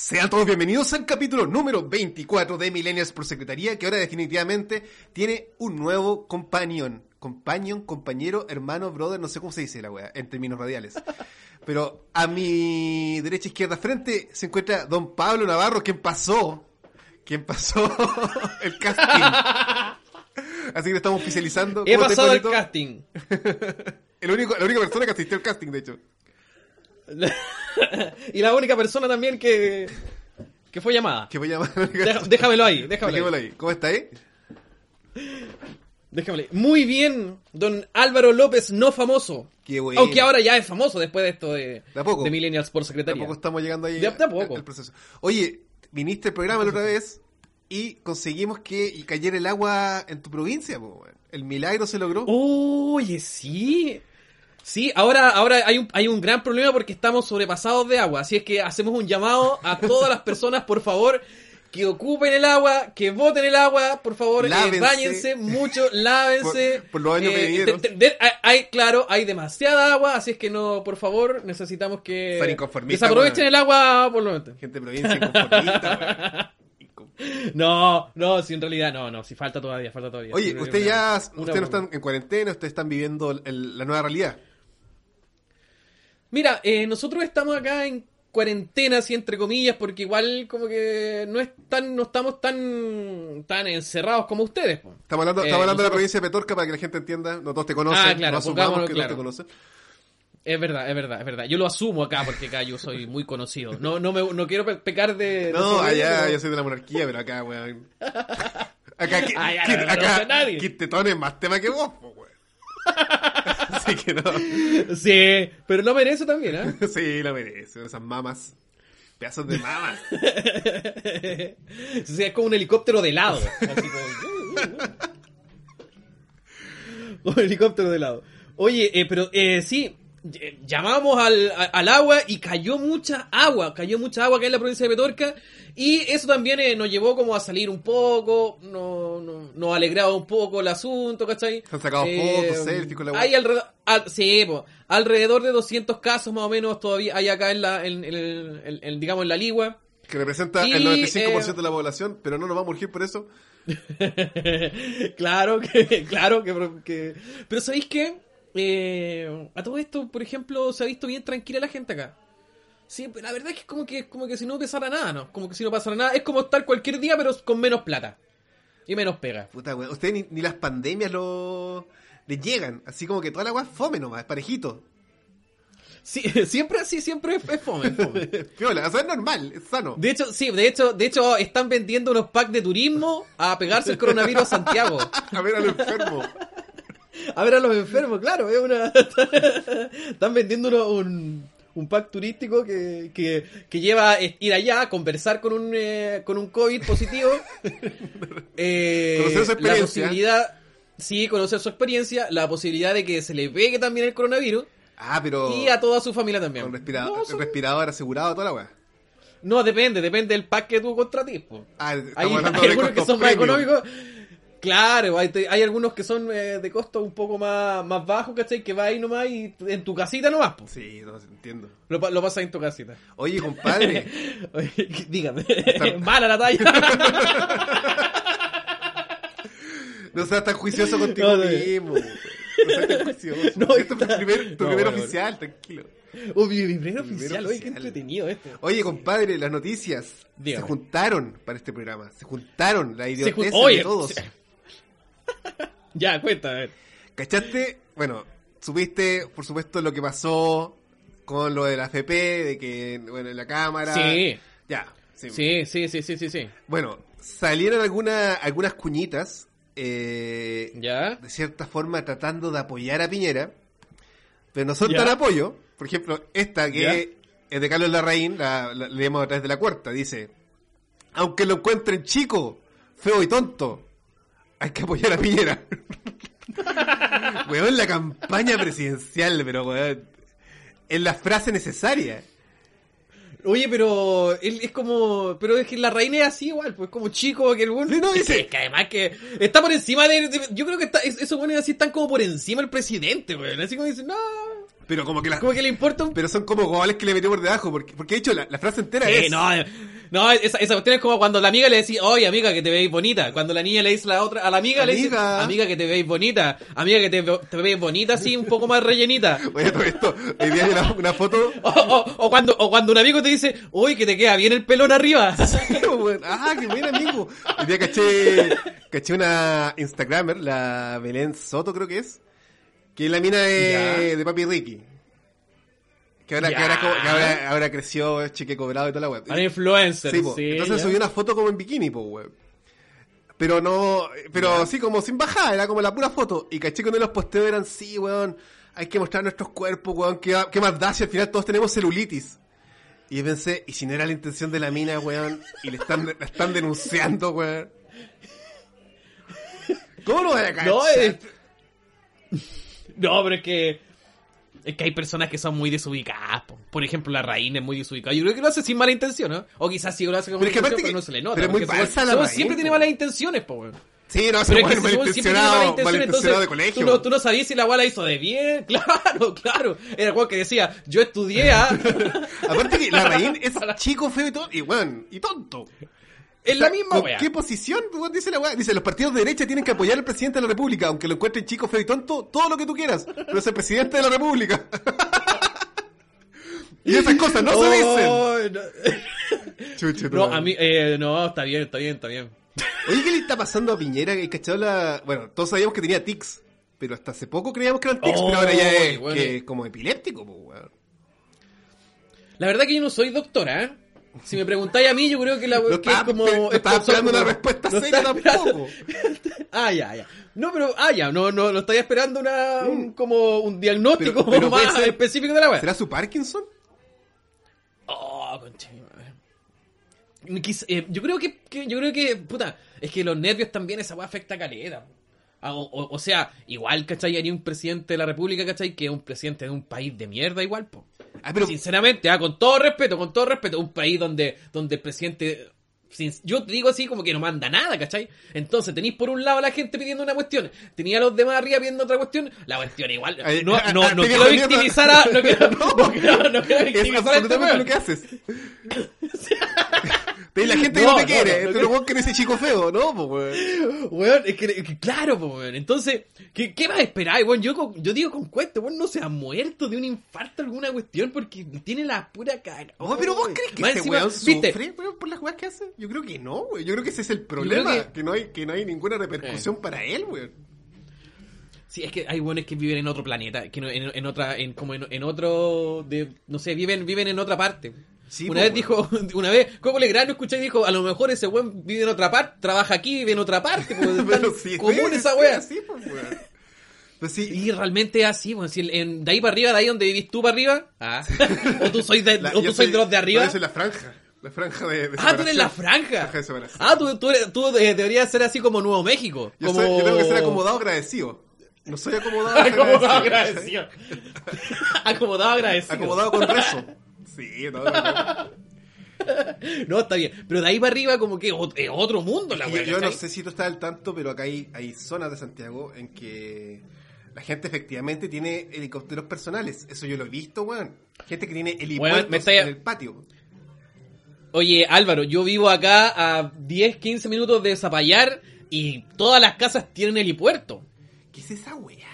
Sean todos bienvenidos al capítulo número 24 de Millennials por Secretaría, que ahora definitivamente tiene un nuevo companion. Companion, compañero, hermano, brother, no sé cómo se dice la wea, en términos radiales. Pero a mi derecha, izquierda, frente se encuentra don Pablo Navarro, quien pasó, quien pasó el casting. Así que lo estamos oficializando. He ¿Cómo te pasado el casting. El único, la única persona que asistió al casting, de hecho. y la única persona también que, que fue llamada. Que. Deja- déjamelo ahí, déjamelo Dejémoslo ahí. ahí. ¿Cómo está ahí? Déjamelo ahí. Muy bien, don Álvaro López, no famoso. Qué bueno. Aunque ahora ya es famoso después de esto de, De poco. de Millennials por Secretaría. Tampoco estamos llegando ahí De a- de poco. proceso. Oye, viniste al programa la otra vez y conseguimos que cayera el agua en tu provincia, po. El milagro se logró. Oye, sí. Sí, ahora, ahora hay, un, hay un gran problema porque estamos sobrepasados de agua. Así es que hacemos un llamado a todas las personas, por favor, que ocupen el agua, que boten el agua, por favor, eh, báñense mucho, lávense. Por- por los baños Eh, te- te- de- hay- hay, claro, hay demasiada agua, así es que no, por favor, necesitamos que desaprovechen weón. el agua por lo menos. Gente provincia inconformista, No, no, si en realidad no, no, si falta todavía, falta todavía. Oye, una- ya, ustedes no están en cuarentena, ustedes están viviendo el- la nueva realidad. Mira, eh, nosotros estamos acá en cuarentena, así entre comillas, porque igual como que no es tan, no estamos tan, tan encerrados como ustedes. po. Estamos hablando, Eh, estamos hablando de la provincia de Petorca para que la gente entienda. No todos te conocen, Ah, claro, no asumamos que claro. no te conocen. Es verdad, es verdad, es verdad. Yo lo asumo acá porque acá yo soy muy conocido. No, no, me, no quiero pe- pecar de... No, de allá yo soy de la monarquía, pero acá, weón. Acá, ya, qui- no acá, nadie. Quintetón es más tema que vos, po, weón. Así que no. Sí, pero lo merece también, ¿eh? Sí, lo merece. Esas mamas. Pedazos de mamas. Sí, es como un helicóptero de lado. Así como... un helicóptero de lado. Oye, eh, pero eh, sí, llamamos al, al agua y cayó mucha agua, cayó mucha agua acá en la provincia de Petorca y eso también eh, nos llevó como a salir un poco, no, no- nos alegraba un poco el asunto, ¿cachai? Se han sacado fotos, selfies con la Hay alrededor, al- sí, po, alrededor de 200 casos más o menos todavía hay acá en la, en, en el- en- en, digamos, en la ligua. Que representa Y, el 95% eh, de la población, pero no nos vamos a urgir por eso. claro que, claro que, que- pero sabéis qué? Eh, a todo esto, por ejemplo, se ha visto bien tranquila la gente acá. Sí, pero la verdad es que es como que, como que si no pasara nada, ¿no? Como que si no pasara nada, es como estar cualquier día, pero con menos plata. Y menos pega. Puta, weón. Ustedes ni, ni las pandemias lo les llegan. Así como que toda la weá es fome nomás, es parejito. Sí, siempre así, siempre es, fome, fome. Piola, o sea, es normal, es sano. De hecho, sí, de hecho, de hecho, están vendiendo unos packs de turismo a pegarse el coronavirus a Santiago. A ver a lo enfermo. A ver a los enfermos, claro, es una. Están vendiendo un, un pack turístico que, que, que lleva a ir allá, conversar con un, eh, con un COVID positivo. eh, Conocer su La experiencia. posibilidad, sí, conocer su experiencia, la posibilidad de que se le pegue también el coronavirus Ah, pero y a toda su familia también. con respirador, No, son- respirador asegurado, toda la weá. no, depende, depende del pack que tú contrates. Ah, Hay, algunos que son más económicos. Claro, hay, hay algunos que son eh, de costo un poco más, más bajos, ¿cachai? Que va ahí nomás y en tu casita nomás, po. Sí, no entiendo. Lo, lo pasas en tu casita. Oye, compadre, Oye, dígame. Mala la talla. no seas tan juicioso contigo No, mismo. No seas tan juicioso. No, Esto es tu primer, tu no, primer bueno, oficial, tranquilo. Oh, mi, mi primer oficial, oye, qué entretenido esto. Oye, compadre, las noticias Dígame. se juntaron para este programa. Se juntaron la idiotez jun- de todos. se- Ya, cuenta, a ver. ¿Cachaste? Bueno, supiste, por supuesto, lo que pasó con lo de la FP, de que, bueno, en la cámara. Sí. Ya. Sí. Sí, sí, sí, sí, sí, sí. Bueno, salieron alguna, algunas cuñitas, eh, ¿Ya? de cierta forma tratando de apoyar a Piñera, pero no son Ya. tan apoyo. Por ejemplo, esta que Ya. es de Carlos Larraín, la, la leemos a través de la cuarta, dice, aunque lo encuentren chico, feo y tonto, hay que apoyar a Piñera. weón, la campaña presidencial, pero weón, en la frase necesaria. Oye, pero él es como. Pero es que la reina es así igual, pues como chico que el. Sí, no, es, dice- que, es que además que está por encima de. de- yo creo que está, es- esos buenos así están como por encima del presidente, weón. Así como dicen, no. Pero como que la, Como que le importa un. pero son como goles que le metió por debajo, porque, porque de hecho la, la frase entera Sí, es... no, no, esa, esa cuestión es como cuando la amiga le decía, oye amiga que te veis bonita. Cuando la niña le dice la otra, a la amiga, le dice, Amiga. amiga que te veis bonita. Amiga que te, te veis bonita así, un poco más rellenita. Oye, todo esto, hoy día hay una, una foto... O, o- o cuando, o cuando un amigo te dice, uy, que te queda bien el pelón arriba. Ah, qué buen amigo. Hoy día caché, caché una Instagramer, la Belén Soto creo que es, que es la mina de, de Papi Ricky. Que ahora, que ahora, que ahora, ahora creció, es cheque cobrado y toda la web. Una influencer. Sí, sí, Entonces subió una foto como en bikini, po, weón. Pero no, pero así como sin bajada, era como la pura foto. Y caché de los posteos eran, sí, weón, hay que mostrar nuestros cuerpos, weón, ¿qué, qué más da si al final todos tenemos celulitis? Y pensé, ¿y si no era la intención de la mina, weón? Y le están, la están denunciando, weón. ¿Cómo lo voy a caer? No, es- no, pero es que. Es que hay personas que son muy desubicadas. po. Por ejemplo, la reina es muy desubicada. Yo creo que lo hace sin mala intención, ¿no? O quizás sí lo hace con mala que intención, aparte pero que- no se le nota. pero muy falsa la Raín, siempre po. tiene malas intenciones, po, weón. Sí, no, Pero es que malintencionado, malintencionado de colegio. tú no, tú no sabías si la weá la hizo de bien. Claro, claro. Era el que decía, yo estudié a... Aparte que la Raín es chico, feo y todo, y weón, y tonto. O la misma ¿con weá. ¿Qué posición? Dice la weá. Dice, los partidos de derecha tienen que apoyar al presidente de la república, aunque lo encuentren chico, feo y tonto, todo lo que tú quieras. Pero es el presidente de la república. y esas cosas no se dicen. Oh, no. Chuche, tu No, a mí, eh, no, está bien, está bien, está bien. Oye, ¿qué le está pasando a Piñera? Que cachado la... Bueno, todos sabíamos que tenía tics. Pero hasta hace poco creíamos que eran tics, Oh, pero ahora ya es bueno. que, como epiléptico, pues, weón. La verdad que yo no soy doctora, ¿eh? Si me preguntáis a mí, yo creo que la No que estaba, es como. no es estaba como- esperando una respuesta no seria tampoco. Ah, ya, ya. No, pero, ah, ya, no, no, no estoy esperando una, un- como un diagnóstico. Pero- pero más ser- específico de la web. ¿Será su Parkinson? Oh. Quiz- eh, yo creo que, que- yo creo que, puta, es que los nervios también esa weá afecta a caleta. Ah, O, o- o sea, igual, ¿cachai? Haría un presidente de la República, ¿cachai? Que es un presidente de un país de mierda igual, po. Ah, pero... Sinceramente, ah, con todo respeto, con todo respeto, un país donde, donde el presidente, yo te digo así como que no manda nada, ¿cachai? Entonces tenéis por un lado a la gente pidiendo una cuestión, tenía a los demás arriba pidiendo otra cuestión, la cuestión igual, no, no, no quiero victimizar a, no quiero, no quiero, no quiero Es victimizar a este lo que haces. Te- La gente No, no te quiere, no, este no es quiero- un weón que no dice chico feo, ¿no? Pues, weón. Weón, es que, es que claro, po, weón. Entonces, ¿qué, qué vas a esperar, weón? Yo, yo digo con cuento, weón, no se ha muerto de un infarto alguna cuestión porque tiene la pura cara. Oh, pero vos crees que ese encima, weón ¿viste? sufre weón, por las weas que hace? Yo creo que no, weón. Yo creo que ese es el problema, que... que- no hay que no hay ninguna repercusión para él, weón. Sí, es que hay buenos que viven en otro planeta, que no- en, en otra, en, como en, en otro, de, no sé, viven, viven en otra parte. Sí, una po, vez dijo, una vez, Coco Legrand escuché y dijo, a lo mejor ese weón vive en otra parte, trabaja aquí, vive en otra parte, Pero sí, común esa. Sí, pues, weón. Pues sí, Y realmente es así, weón, si en- de ahí para arriba, de ahí donde vivís tú para arriba, ah, o tú sois de, la- o tú sois de los de arriba. yo soy la franja. La franja de, de Ah, tú eres la franja. Franja de separación. Ah, tú, tú, tú, eh, deberías ser así como Nuevo México. Yo, como... soy- yo tengo que ser acomodado agradecido. No soy acomodado Acomodado agradecido. agradecido. Acomodado agradecido. Acomodado con rezo. Sí, no, no, no. No, está bien. Pero de ahí para arriba como que es otro mundo la Yo, weá. yo no sé si tú estás al tanto, pero acá hay, hay zonas de Santiago en que la gente efectivamente tiene helicópteros personales. Eso yo lo he visto, weón. Gente que tiene estáis- en el patio. Oye, Álvaro, yo vivo acá a 10, 15 minutos de Zapallar y todas las casas tienen helipuerto. ¿Qué es esa weá?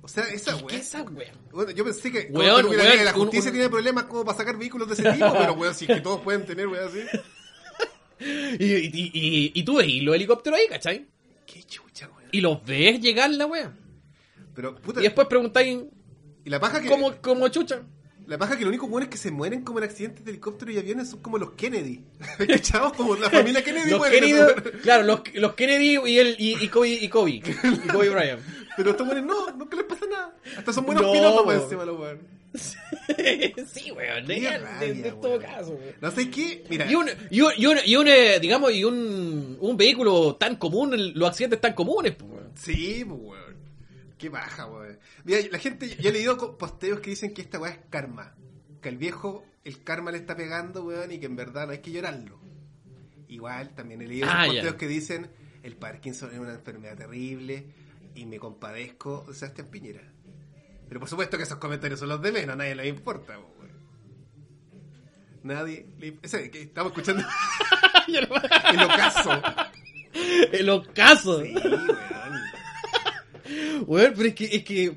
O sea, esa ¿Qué weá. es esa weá? Bueno, yo pensé que como Weón, weón, la justicia un- tiene problemas como para sacar vehículos de ese tipo, pero weón, si es que todos pueden tener weón así. Y, y, y, y tú ves los helicópteros ahí, ¿cachai? Qué chucha, weón. Y los ves llegar la weá. Pero, puta, Y después preguntáis y la paja que... cómo, cómo chucha. La paja que lo único bueno es que se mueren como en accidentes de helicóptero y aviones son como los Kennedy. ¿Cachamos? Como la familia Kennedy Los muere. Kennedy, claro, los, los Kennedy y, el, y, y Kobe, y Kobe, y Kobe Bryant. Pero estos buenos no, nunca les pasa nada. Hasta son buenos No, pilotos por po. encima los weones. sí, weón, de todo caso, weón. No sé qué, mira. Y un, y un, y un, y un, eh, digamos, y un, un vehículo tan común, el- los accidentes tan comunes, pues, weón. Sí, pues, weón. Qué baja, weón. Mira, la gente, yo he leído posteos que dicen que esta weá es karma. Que al viejo el karma le está pegando, weón, y que en verdad no hay que llorarlo. Igual, también he leído Ah, posteos que dicen el Parkinson es una enfermedad terrible y me compadezco de Sebastián Piñera. Pero por supuesto que esos comentarios son los de menos, a nadie le importa. Nadie le que estamos escuchando el ocaso. El ocaso. Sí, weón. Weón, pero es que, es que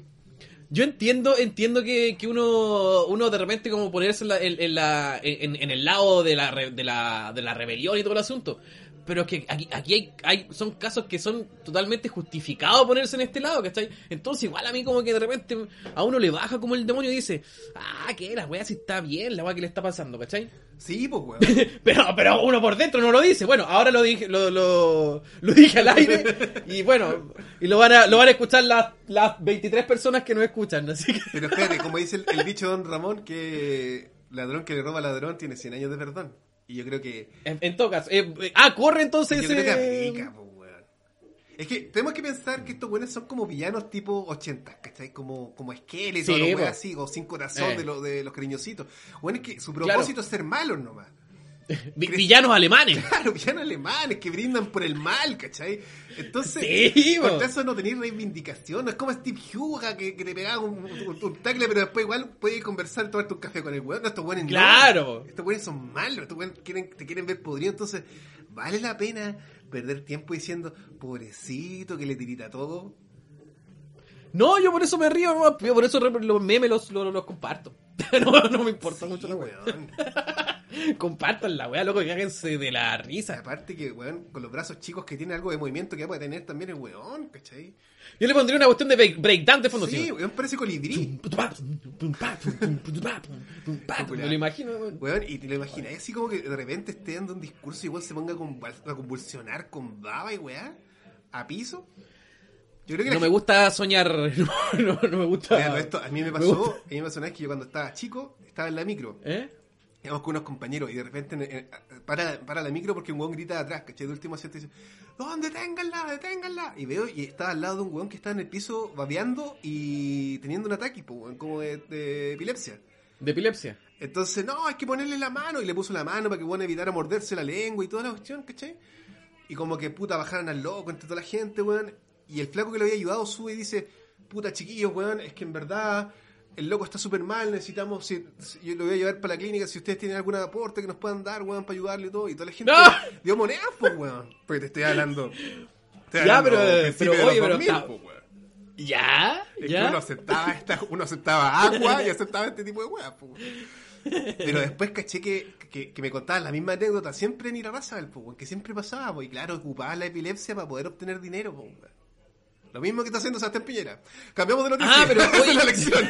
yo entiendo, entiendo que, que uno, uno de repente como ponerse en, la- en- en la, en, en el lado de la, de, la, de la rebelión y todo el asunto. Pero es que aquí, aquí hay, hay, son casos que son totalmente justificados ponerse en este lado, ¿cachai? Entonces igual a mí como que de repente a uno le baja como el demonio y dice, ah, que la weá si está bien, la weá que le está pasando, ¿cachai? Sí, pues, weón. Pero, pero uno por dentro no lo dice. Bueno, ahora lo dije, lo, lo, lo dije al aire. Y bueno, y lo van a, lo van a escuchar las, las 23 personas que no escuchan. Así que. Pero espérate, como dice el, el dicho don Ramón, que ladrón que le roba a ladrón tiene 100 años de perdón. Y yo creo que. En, en todo caso. eh, eh, ah, corre entonces. yo creo que aplica, weón. Es que tenemos que pensar que estos buenos son como villanos tipo 80, ¿cachai? Como, como esqueletos, Sí, o así, o sin corazón Eh. de, los de los cariñositos. Bueno, es que su Claro. propósito es ser malos nomás. vi- villanos alemanes. Claro, villanos alemanes que brindan por el mal, ¿cachai? Entonces, Sí, por eso no tenéis reivindicación. No es como Steve Huga que, que te pegaba un, un, un tackle, pero después igual puedes conversar, tomarte un café con el weón. No, estos no. Claro. Estos buenos son malos, estos buenos quieren, te quieren ver podrido. Entonces, vale la pena perder tiempo diciendo, pobrecito, que le tirita todo. No, yo por eso me río. No, yo por eso los memes los, los, los comparto. no, no me importa mucho la weón. Compartan la weá, loco, y háganse de la risa. Aparte que, weón, con los brazos chicos que tiene algo de movimiento que puede tener también el weón, ¿cachai? Yo le pondría una cuestión de break- breakdance de fondo. Sí, weón, parece colibrí. Me lo imagino. weón. Weón, y te lo imaginas, así como que de repente esté dando un discurso y igual se ponga a convul- a convulsionar con baba y weá, a piso. Yo creo que No me gusta soñar. No, no, no me gusta. Esto, a mí me me pasó, gusta. a mí me pasó una vez que yo cuando estaba chico, estaba en la micro, ¿Eh? Íbamos con unos compañeros y de repente eh, para, para la micro porque un weón grita de atrás, ¿cachai? De último asiento dice, ¿dónde deténganla, deténganla? Y veo, y estaba al lado de un weón que estaba en el piso babeando y teniendo un ataque, weón, como de, de epilepsia. De epilepsia. Entonces, no, hay que ponerle la mano. Y le puso la mano para que bueno evitara morderse la lengua y toda la cuestión, ¿cachai? Y como que puta bajaran al loco entre toda la gente, weón. Y el flaco que lo había ayudado sube y dice, puta chiquillos, weón, es que en verdad el loco está súper mal, necesitamos, si, si- yo lo voy a llevar para la clínica, si ustedes tienen algún aporte que nos puedan dar, weón, para ayudarle y todo. Y toda la gente ¡Ah! dio monedas, pues, weón. Porque te estoy hablando. Ya, hablando pero, eh, pero, oye, pero 2000, está- pues, weón. ¿Ya? Es que uno aceptaba, esta, uno aceptaba agua y aceptaba este tipo de weas. po. Pero después caché que, que, que me contaban la misma anécdota siempre en Irarrázaval, po, weón, que siempre pasaba, po, y claro, ocupaba la epilepsia para poder obtener dinero. po, weón. Lo mismo que está haciendo Sebastián Piñera. Cambiamos de noticia. Ah, pero, Esa es la lección.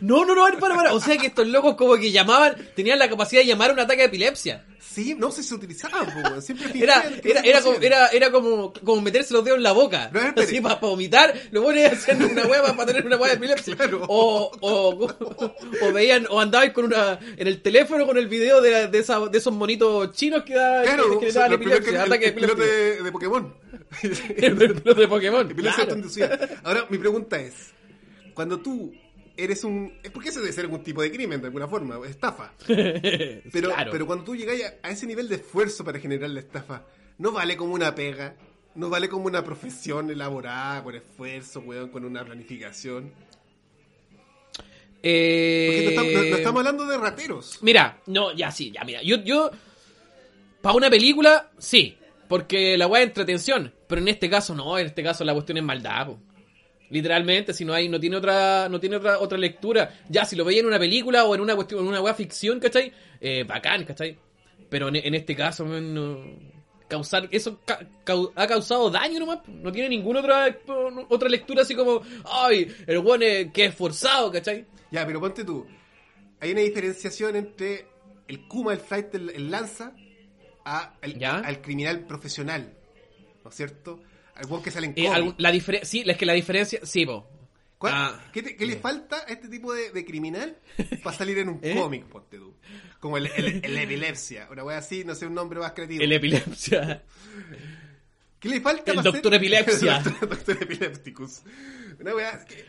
No, no, no, para, para. O sea que estos locos como que llamaban, tenían la capacidad de llamar un ataque de epilepsia. Sí, no sé si se utilizaba, po, siempre Era, era, se era, como, era, era como, como meterse los dedos en la boca. No. Así para, vomitar, lo pones haciendo una hueva para tener una hueva de epilepsia. Claro. O, o, o veían, o andabais con una, en el teléfono con el video de, de, esa- de esos monitos chinos que, da, Claro, que, que le daban el primer epilepsia, que- el- ataque de el piloto epilepsia. de, de Pokémon. El piloto de Pokémon. Epilepsia claro. conducida. Ahora, mi pregunta es: cuando tú eres un. es porque eso debe ser algún tipo de crimen de alguna forma, estafa. Pero, Claro. pero cuando tú llegas a, a ese nivel de esfuerzo para generar la estafa, no vale como una pega, no vale como una profesión elaborada, con esfuerzo, weón, con una planificación. Eh, Porque no estamos, no- no estamos hablando de rateros. Mira, no, ya sí, ya mira. Yo, yo, para una película, sí, porque la weá es entretención, pero en este caso no, en este caso la cuestión es maldad, po. Literalmente, si no hay, no tiene otra, no tiene otra, otra lectura. Ya, si lo veía en una película o en una cuestión, en una weá ficción, ¿cachai? Eh, bacán, ¿cachai? Pero en, en este caso, man, no, causar, eso ca- cau- ha causado daño nomás, no tiene ninguna otra, otra lectura así como, ay, el weón es- que es forzado, ¿cachai? Ya, pero ponte tú. hay una diferenciación entre el Kuma, el Flight, el, el Lanza, a el- ¿Ya? al criminal profesional. ¿No es cierto? Al weón que sale en Eh, algún- la sí, es que la diferencia, sí, po. ¿Cuál- Ah. ¿Qué, te- qué le falta a este tipo de, de criminal para salir en un ¿Eh? cómic, ponte tú? Como el, el, el epilepsia, una wea así, no sé, un nombre más creativo. El epilepsia. ¿Qué le falta el para doctor ser- epilepsia. el doctor, doctor Epilepticus. Una wea que-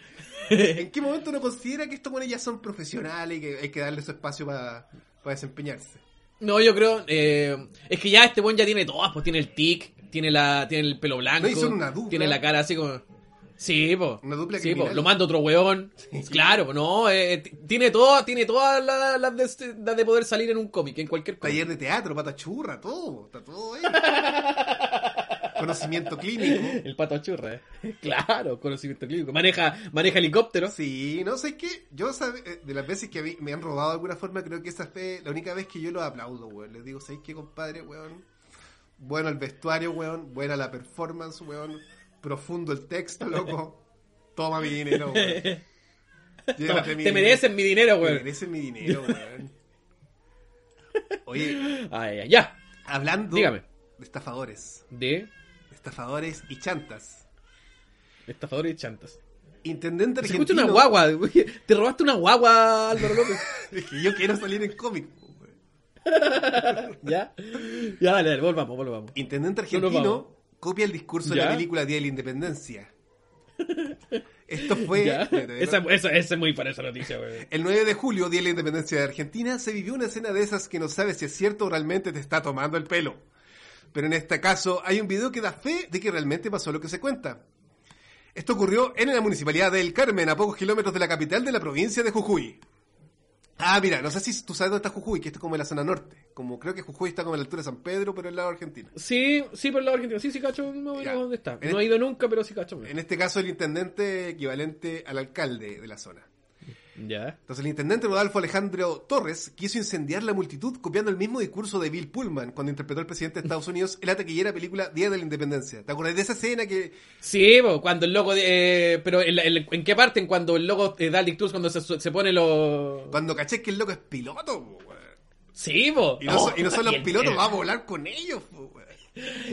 ¿En qué momento uno considera que estos con ya son profesionales y que hay que darle su espacio para desempeñarse? No, yo creo, eh, es que ya este buen ya tiene todas, pues tiene el tic, tiene la, tiene el pelo blanco, No, una dupla. tiene la cara así como, sí, po, Una dupla sí, po, lo manda otro weón, claro, po, no, eh, t- tiene todo, tiene todas las las de, este- de poder salir en un cómic, en cualquier cómic. Taller de teatro, pata churra, todo, está todo ahí. Conocimiento clínico. El pato churra, eh. claro, conocimiento clínico, maneja, maneja helicóptero, Sí, no sé qué. Yo, sabe- eh, de las veces que a mí me han robado de alguna forma, creo que esa fue la única vez que yo los aplaudo, weón. Les digo, ¿sabéis qué, compadre, weón? Bueno el vestuario, weón. Buena la performance, weón. Profundo el texto, loco. Toma mi dinero, weón. Llévate mi te dinero. merecen mi dinero, weón. merecen mi dinero, weón. Oye, Ay, ya, hablando Dígame. de estafadores, de estafadores y chantas. estafadores y chantas. Intendente Se argentino. escucha una guagua, te robaste una guagua, Álvaro López. Es que yo quiero salir en cómic, weón. ¿Ya? Ya, dale, dale, volvamos, volvamos. Intendente argentino copia el discurso de la película Día de la Independencia. Esto fue Esa, esa, esa es muy para esa noticia, güey. el 9 de julio, Día de la Independencia de Argentina, se vivió una escena de esas que no sabes si es cierto o realmente te está tomando el pelo. Pero en este caso hay un video que da fe de que realmente pasó lo que se cuenta. Esto ocurrió en la municipalidad del Carmen, a pocos kilómetros de la capital de la provincia de Jujuy. Ah, mira, no sé si tú sabes dónde está Jujuy, que esto es como en la zona norte. Como creo que Jujuy está como a la altura de San Pedro, pero el lado argentino. Sí, sí, por el lado argentino. Sí, sí, cacho, más o menos dónde está. En No el- he ido nunca, pero sí, cacho. En este caso, el intendente equivalente al alcalde de la zona. Ya. Entonces, el intendente Rodolfo Alejandro Torres quiso incendiar la multitud copiando el mismo discurso de Bill Pullman cuando interpretó al presidente de Estados Unidos en la taquillera película Día de la Independencia. ¿Te acuerdas de esa escena que Sí, po, cuando el loco. de- eh, pero en, la- en- ¿en qué parte? En cuando el loco eh, da el discurso, cuando se, se pone los. cuando caché que el loco es piloto? weón? Sí, po. Y no, y no son los el- pilotos, el- va a volar con ellos. weón.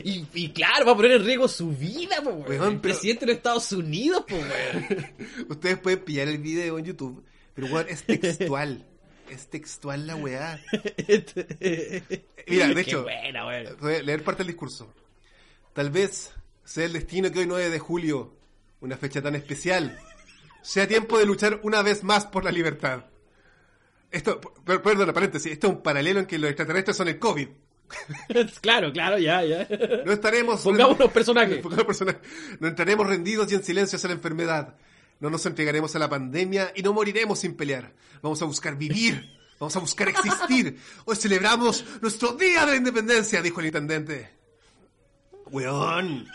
Y, y claro, va a poner en riesgo su vida, po, weón. El pero- presidente de los Estados Unidos, po, weón. Ustedes pueden pillar el video en YouTube, pero weón, es textual. es textual la weá. Mira, de hecho, buena, weón. Voy a leer parte del discurso. Tal vez sea el destino que hoy 9 de julio, una fecha tan especial, sea tiempo de luchar una vez más por la libertad. Esto, per- perdona, paréntesis, esto es un paralelo en que los extraterrestres son el COVID. claro, claro, ya, ya. No estaremos... Pongamos unos personajes. Pongamos personajes. No entraremos rendidos y en silencio hacia la enfermedad. No nos entregaremos a la pandemia y no moriremos sin pelear. Vamos a buscar vivir. Vamos a buscar existir. Hoy celebramos nuestro Día de la Independencia, dijo el intendente. Weón.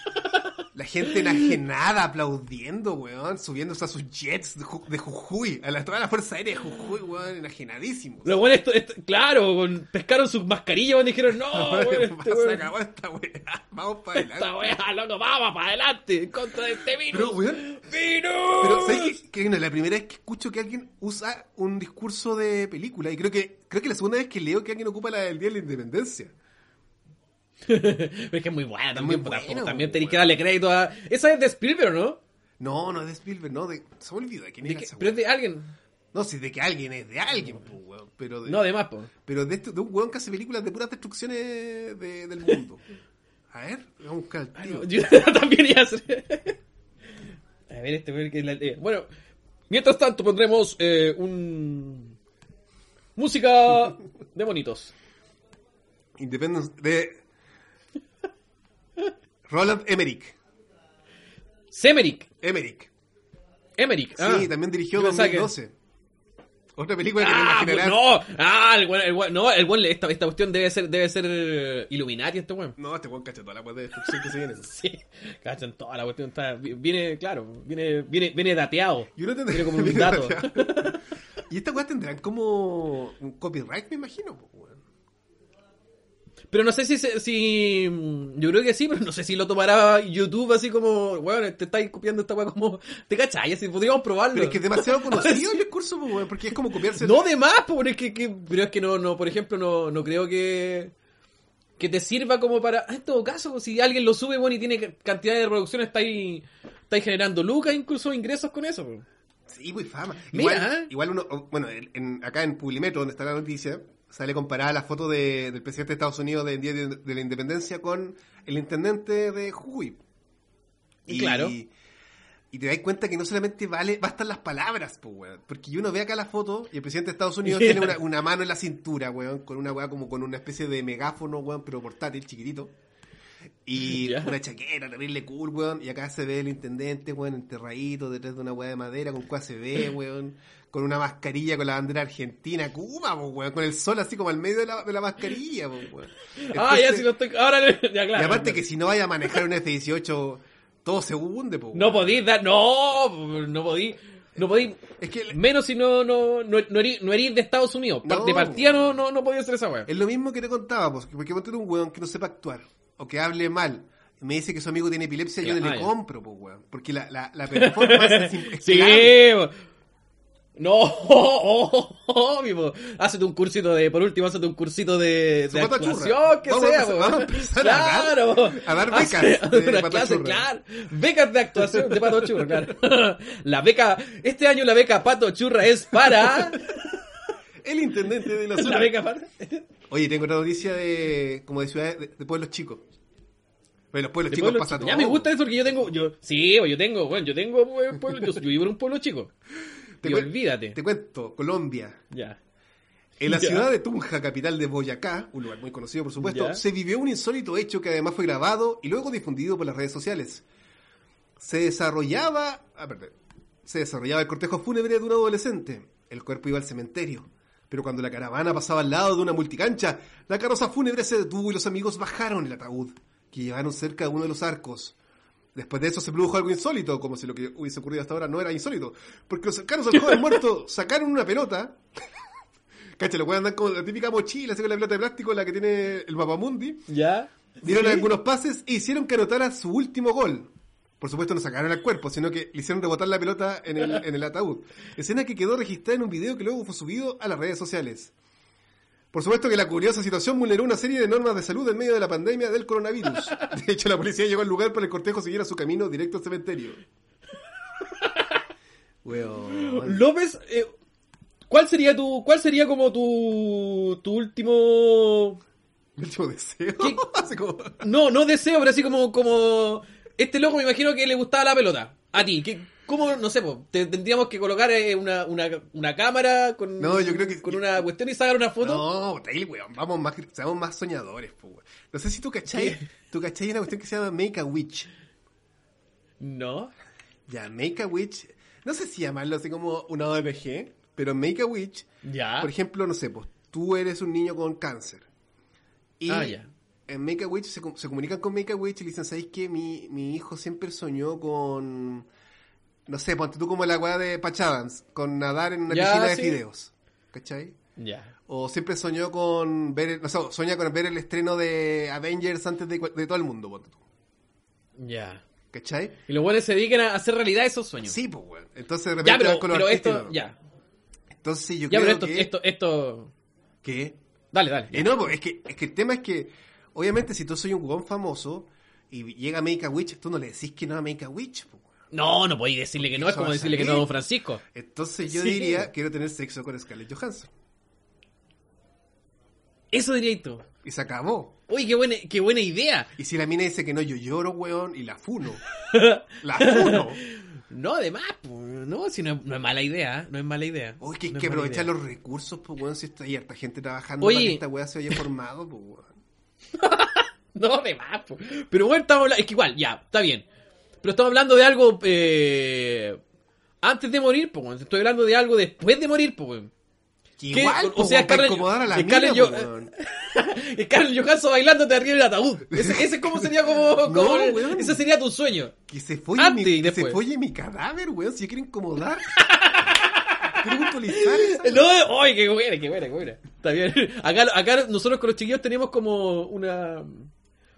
La gente enajenada aplaudiendo, weón. Subiéndose a sus jets de, Ju- de Jujuy. A la, toda la Fuerza Aérea de Jujuy, weón. Enajenadísimos. Los weones, esto, esto- claro, con- pescaron sus mascarillas y dijeron, no, weón, este Se weón, acabó esta weá. Vamos para adelante. esta weá, loco, vamos para adelante, en contra de este virus. Pero, weón, ¡Virus! Pero ¿sabes qué? que no la primera vez que escucho que alguien usa un discurso de película y creo que creo que la segunda vez que leo que alguien ocupa la del Día de la Independencia. Es que es muy buena también, muy también tenés que darle crédito a... Esa es de Spielberg, ¿no? No, no es de Spielberg, no, de, se me olvidó de quién pero es de alguien. No, si de que alguien es de alguien, pues, weón, pero de, No, de más, pues. pero de, este- de un weón que hace películas de puras destrucciones de- del mundo. A ver, vamos a buscar al tío. Yo también iba a hacer... A ver, este weón que es la... eh, Bueno, mientras tanto pondremos eh, un... Música de bonitos. Independence de Roland Emmerich. Semerick. Emmerich. Emmerich. Sí, ah. también dirigió Yo pensaba que- 2012. Otra película que Ah, imaginarás. pues, no, ah, el weón, el weón- no, el weón, esta, esta cuestión debe ser, debe ser eh, Illuminati este weón. No, este weón cacha toda la weá de destrucción que se viene. Sí, cachan toda la cuestión, está, viene, claro, viene, viene, viene dateado. Y uno tendrá Viene como un dato. y estas weas tendrán como un copyright, me imagino. weón. Pero no sé si, si. mm, Yo creo que sí, pero no sé si lo tomará YouTube así como. Bueno, te estáis copiando esta weá como. ¿Te cachai? Así podríamos probarlo. Pero es que es demasiado conocido el discurso, porque es como copiarse. No de más, pero es que, que- pero es que no, no, por ejemplo, no, no creo que que te sirva como para, ah, en todo caso, si alguien lo sube, bueno, y tiene ca- cantidad de reproducciones, está ahí, está ahí generando lucas, incluso ingresos con eso. Sí, pues fama. Mira, Igual, ¿eh? igual uno, bueno, en- en- acá en Publimetro, donde está la noticia, sale comparada la foto de- del presidente de Estados Unidos del Día de, de la Independencia con el intendente de Jujuy. Claro. Y te das cuenta que no solamente vale, bastan las palabras, pues, weón. Porque uno ve acá la foto y el presidente de Estados Unidos tiene una, una mano en la cintura, weón, con una weá como con una especie de megáfono, weón, pero portátil, chiquitito. Y una chaqueta terrible cool, weón. Y acá se ve el intendente, weón, enterradito detrás de una weá de madera con cuá se ve, weón. Con una mascarilla con la bandera argentina, Cuba, pues, weón. Con el sol así como al medio de la, de la mascarilla, pues, weón. ah, ya si lo estoy, ahora, le- ya claro. Y aparte que si no vaya a manejar un F-18, todo se hunde, pues, No weón. podí dar, no, no podí, no podí, Es que menos si no, no, no, no erí, no de Estados Unidos, No. de partida no, no, no podía hacer esa weá. es lo mismo que te contaba, pues, porque ponte un weón que no sepa actuar o que hable mal. Me dice que su amigo tiene epilepsia, yo no ah, le ya. compro, pues, weón. Porque la, la, la performance es, Sí, po. No, oh. Hacete un cursito de, por último, hacete un cursito de, de actuación, que Vamos a sea, empezar- vamos a empezar a dar- claro, a dar Hace- becas de una pata clase, claro, becas de actuación de Pato Churra, claro. La beca, este año la beca Pato Churra es para, El intendente de la la zona. beca para, Oye, tengo otra noticia de, como de ciudades, de, de pueblos chicos. Pero los pueblos de chicos pueblo pasa chico. todo. Ya me gusta eso porque yo tengo, yo, sí, yo tengo, bueno, yo tengo pue- pueblo, yo, yo vivo en un pueblo chico. Te y olvídate. Te cuento, Colombia. Ya. En la Ya. ciudad de Tunja, capital de Boyacá, un lugar muy conocido por supuesto, Ya. se vivió un insólito hecho que además fue grabado y luego difundido por las redes sociales. Se desarrollaba, ah, perdón, se desarrollaba el cortejo fúnebre de un adolescente. El cuerpo iba al cementerio. Pero cuando la caravana pasaba al lado de una multicancha, la carroza fúnebre se detuvo y los amigos bajaron el ataúd, que llevaron cerca de uno de los arcos. Después de eso se produjo algo insólito, como si lo que hubiese ocurrido hasta ahora no era insólito, porque los cercanos al joven muerto sacaron una pelota Cacha, los weones andan con la típica mochila, así con la pelota de plástico, la que tiene el Mapamundi. Ya. Dieron Sí. algunos pases e hicieron que anotara su último gol. Por supuesto, no sacaron al cuerpo, sino que le hicieron rebotar la pelota en el, en el ataúd. Escena que quedó registrada en un video que luego fue subido a las redes sociales. Por supuesto que la curiosa situación vulneró una serie de normas de salud en medio de la pandemia del coronavirus. De hecho, la policía llegó al lugar para el cortejo siguiera su camino directo al cementerio. Weón. López, eh, ¿cuál sería tu, cuál sería como tu, tu último, Mi último deseo. No, no deseo, pero así como, como, este loco me imagino que le gustaba la pelota. A ti, ¿qué, cómo, no sé, po, te tendríamos que colocar eh, una, una, una cámara con, No, yo creo que- con una cuestión y sacar una foto? No, Tail, weón, vamos más, seamos más soñadores, po, weón. No sé si tú cachai, tú cachai una cuestión que se llama Make a Witch. No. Ya, Make a Witch, no sé si llamarlo así como una ONG, pero Make a Witch, Ya. por ejemplo, no sé, pues tú eres un niño con cáncer. Y Ah, ya. en Make a Witch se, se comunican con Make a Witch y le dicen, ¿sabéis qué? Mi, mi hijo siempre soñó con, no sé, ponte tú como la weá de Pachavans, con nadar en una Ya, piscina de sí. fideos. ¿Cachai? Ya. O siempre soñó con ver, no sé, sueña con ver el estreno de Avengers antes de, todo el mundo, ponte tú. Ya. ¿Cachai? Y los buenos se dedican a hacer realidad esos sueños. Sí, pues, weón. Entonces de Ya, repente pero, van con los pero esto, ya. Entonces yo Ya, creo pero esto, que... esto, esto, ¿Qué? dale, dale. Eh, no, pues, es que, es que el tema es que, obviamente, si tú soy un huevón famoso y llega Make a Witch, tú no le decís que no a Make a Witch, pues, weón. No, no podéis decirle que no, es como decirle que no a. Don Francisco. Entonces yo Sí. diría, quiero tener sexo con Scarlett Johansson. Eso diría tú. Y se acabó. Uy, qué buena, qué buena idea. Y si la mina dice que no, yo lloro, weón, y la funo. la funo. No, además, pues, no, si no, es- no es mala idea, ¿eh? no es mala idea. Oye, que No que aprovechar los recursos, pues, weón, si está ahí harta gente trabajando Oye. para que esta weá se haya formado, pues, weón. No, además, pues. Pero bueno, estamos hablando, es que igual, ya, está bien. Pero estamos hablando de algo eh, antes de morir, pues, weón. estoy hablando de algo después de morir, pues. weón. Igual, O pues, sea, Scarlett- a la Scarlett. Scarlett Johansson bailando te arriba del ataúd. Ese, ese como sería como, como No, weón. ese sería tu sueño. Que se folle, Antes mi, y que se folle mi cadáver, weón, si yo quiero incomodar. No, ¡ay, qué buena, qué buena, qué buena! Está bien. Acá, acá nosotros con los chiquillos tenemos como una...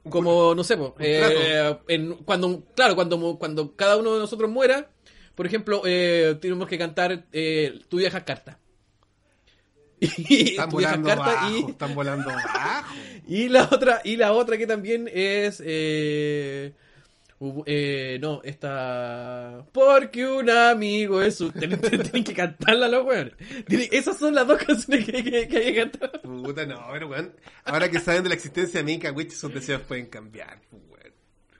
Como, no sé, po, eh, en, cuando, claro, cuando, cuando cada uno de nosotros muera, por ejemplo, eh, tenemos que cantar eh, Tu vieja carta. Y, Están volando carta bajo, y, están volando bajo. y la otra, y la otra que también es eh, eh, no, esta porque un amigo es un tienen, tienen que cantarla los weones. Esas son las dos canciones que, que, que hay que cantar. Puta, no, pero weón. Ahora que saben de la existencia de Mika Witch, esos deseos pueden cambiar, pues, weón.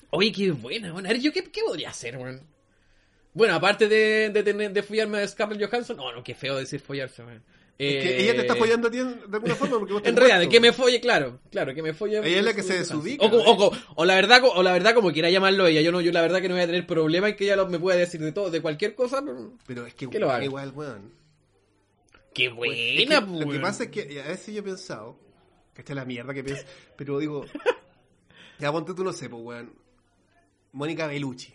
Oye, qué buena, weón. A ver, yo qué, qué podría hacer, weón. Bueno, aparte de, de, tener, de follarme a Scarlett Johansson, no, no, qué feo decir follarse, weón. Es que Eh, ella te está follando a ti en- de alguna forma porque vos En estás realidad, de que me folle, claro, claro, que me folle. Ella es la que se desubica. O, la verdad, o la verdad, como quiera llamarlo ella, yo no, yo la verdad que no voy a tener problema en que ella lo- me pueda decir de todo, de cualquier cosa. pero- es que Que lo weón, haga. igual, weón. Qué Es que buena, Lo que weón. pasa es que a veces yo he pensado, que esta es la mierda que pienso, pero digo, ya ponte tú no sé, pues, weón. Mónica Bellucci.